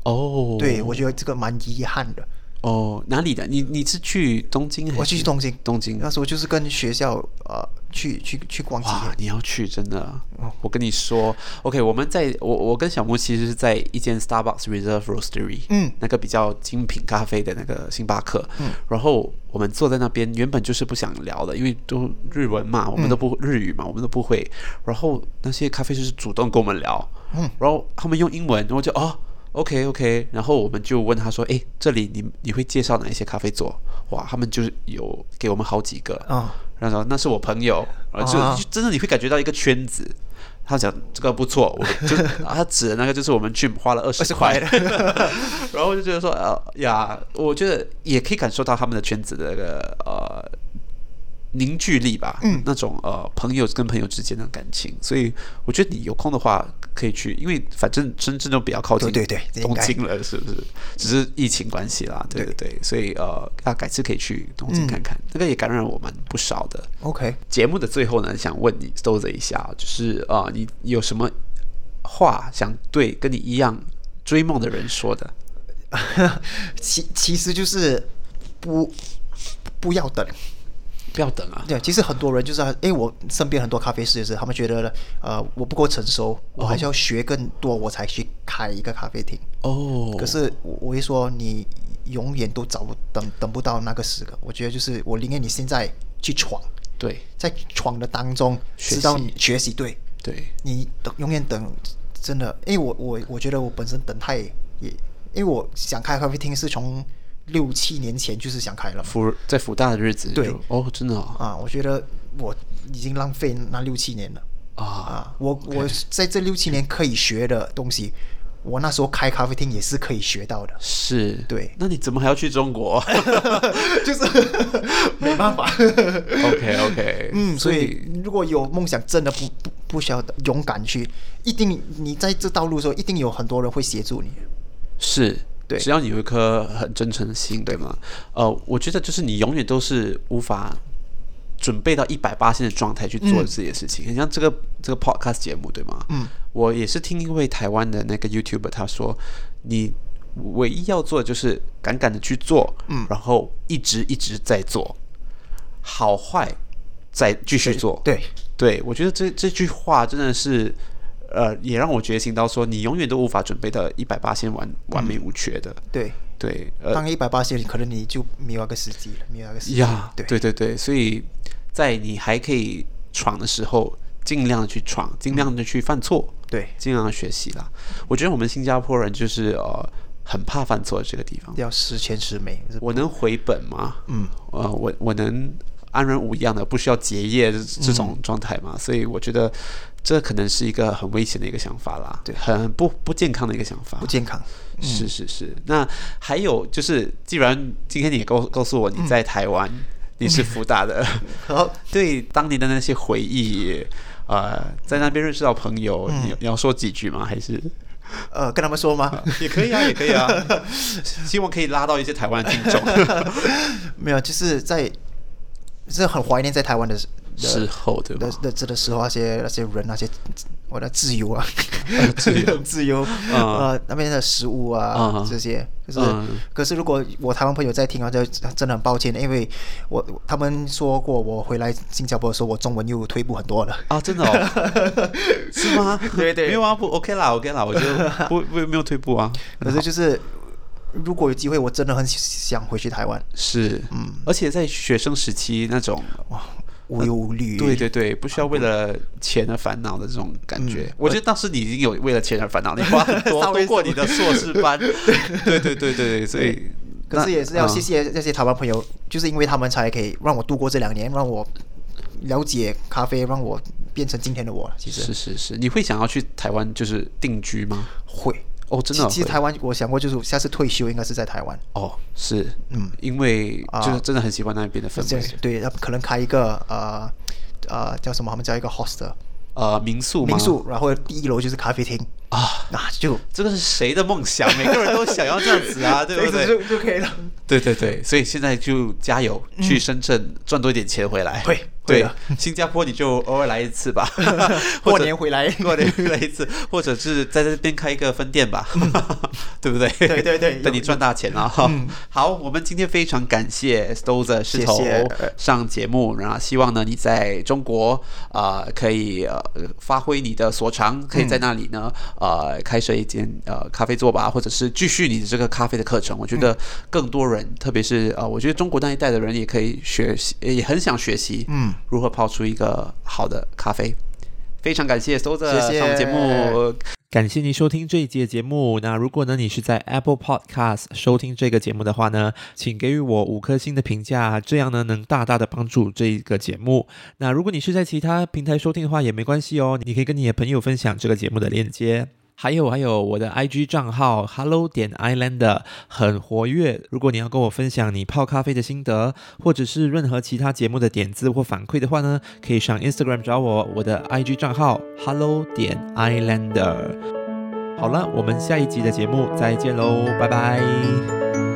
哦，对，我觉得这个蛮遗憾的。哦，哪里的？你你是去东京还是？我去东京，东京。那时候就是跟学校呃去去去逛街。哇，你要去真的？哦、我跟你说，OK，我们在我我跟小木其实是在一间 Starbucks Reserve Roastery，嗯，那个比较精品咖啡的那个星巴克。嗯，然后我们坐在那边，原本就是不想聊的，因为都日文嘛，我们都不、嗯、日语嘛，我们都不会。然后那些咖啡师是主动跟我们聊，嗯，然后他们用英文，然后就哦。OK OK，然后我们就问他说：“哎，这里你你会介绍哪一些咖啡座？”哇，他们就是有给我们好几个啊。然后说那是我朋友，就就真的你会感觉到一个圈子。他讲这个不错，我就 他指的那个就是我们去花了二十块，然后就觉得说呃呀，我觉得也可以感受到他们的圈子的那个呃。凝聚力吧，嗯，那种呃朋友跟朋友之间的感情，所以我觉得你有空的话可以去，因为反正深圳都比较靠近，对对对，东京了是不是？只是疫情关系啦，对对对，所以呃，啊改次可以去东京看看，那个也感染我们不少的。OK，节目的最后呢，想问你，Stowser 一下，就是啊，你有什么话想对跟你一样追梦的人说的？其其实就是不不要等。不要等啊。对，其实很多人就是，哎，我身边很多咖啡师也是，他们觉得，呃，我不够成熟，我还是要学更多，我才去开一个咖啡厅。哦。可是我我会说，你永远都找不等等不到那个时刻。我觉得就是，我宁愿你现在去闯。对。在闯的当中，知道你学习对。对。你等永远等，真的，因为我我我觉得我本身等太也，因为我想开咖啡厅是从。六七年前就是想开了，福在福大的日子，对哦，真的啊，啊，我觉得我已经浪费那六七年了啊啊！我.我在这六七年可以学的东西，我那时候开咖啡厅也是可以学到的，是对。那你怎么还要去中国？就是 没办法。OK OK，嗯，所以如果有梦想，真的不不不需要勇敢去，一定你在这道路的时候，一定有很多人会协助你，是。对，只要你有一颗很真诚的心，对吗？呃，我觉得就是你永远都是无法准备到一百八线的状态去做自己的事情。像这个这个 podcast 节目，对吗？嗯，我也是听一位台湾的那个 YouTuber 他说，你唯一要做的就是敢敢的去做，嗯，然后一直一直在做，好坏再继续做。对，对，我觉得这这句话真的是。呃，也让我觉醒到说，你永远都无法准备到一百八千完完美无缺的。嗯、对对，呃，当一百八千，可能你就没有那个时机了，没有那个时机。呀，对对对对，所以在你还可以闯的时候，尽量的去闯，尽量的去犯错，对，尽量的学习啦。我觉得我们新加坡人就是呃，很怕犯错的这个地方，要十全十美。我能回本吗？嗯，呃，我我能安然无恙的，不需要结业这种状态嘛？嗯、所以我觉得。这可能是一个很危险的一个想法啦，对，很不不健康的一个想法，不健康。嗯、是是是。那还有就是，既然今天你告告诉我你在台湾，嗯、你是福大的，好、嗯，对当年的那些回忆，呃，在那边认识到朋友，你要说几句吗？还是呃，跟他们说吗？也可以啊，也可以啊。希望可以拉到一些台湾听众。没有，就是在，是很怀念在台湾的。时候对吧？那这的时候，那些那些人，那些我的自由啊，自由。自由啊，那边的食物啊，这些，可是可是，如果我台湾朋友在听啊，就真的很抱歉，因为我他们说过，我回来新加坡的时候，我中文又退步很多了。啊，真的哦，是吗？对对，没有啊，不 OK 啦，OK 啦，我就 不不没有退步啊，可是就是如果有机会，我真的很想回去台湾，是，嗯，而且在学生时期那种哇。无忧无虑，对对对，不需要为了钱而烦恼的这种感觉。嗯、我觉得当时你已经有为了钱而烦恼，你花很多 多过你的硕士班，对对对对对，所以可是也是要谢谢那些台湾朋友，嗯、就是因为他们才可以让我度过这两年，让我了解咖啡，让我变成今天的我。其实是是是，你会想要去台湾就是定居吗？会。哦，真的。其实台湾，我想过，就是下次退休应该是在台湾。哦，是，嗯，因为就是真的很喜欢那边的氛围。对，他可能开一个呃呃叫什么？他们叫一个 hostel，呃民宿。民宿，然后第一楼就是咖啡厅啊，那就这个是谁的梦想？每个人都想要这样子啊，对不对？就就可以了。对对对，所以现在就加油，去深圳赚多一点钱回来。对。对，新加坡你就偶尔来一次吧，过年回来，过年回来一次，或者是在这边开一个分店吧，对不对？对对对，等你赚大钱了哈！好，我们今天非常感谢 Stowser 石头上节目，然后希望呢你在中国啊可以呃发挥你的所长，可以在那里呢呃开设一间呃咖啡座吧，或者是继续你的这个咖啡的课程。我觉得更多人，特别是呃我觉得中国那一代的人也可以学习，也很想学习，嗯。如何泡出一个好的咖啡？非常感谢 Stowser 上节目，感谢您收听这一集的节目。那如果呢你是在 Apple Podcast 收听这个节目的话呢，请给予我五颗星的评价，这样呢能大大的帮助这一个节目。那如果你是在其他平台收听的话也没关系哦，你可以跟你的朋友分享这个节目的链接。还有还有，我的 IG 账号 Hello 点 Islander 很活跃。如果你要跟我分享你泡咖啡的心得，或者是任何其他节目的点子或反馈的话呢，可以上 Instagram 找我，我的 IG 账号 Hello 点 Islander。好了，我们下一集的节目再见喽，拜拜。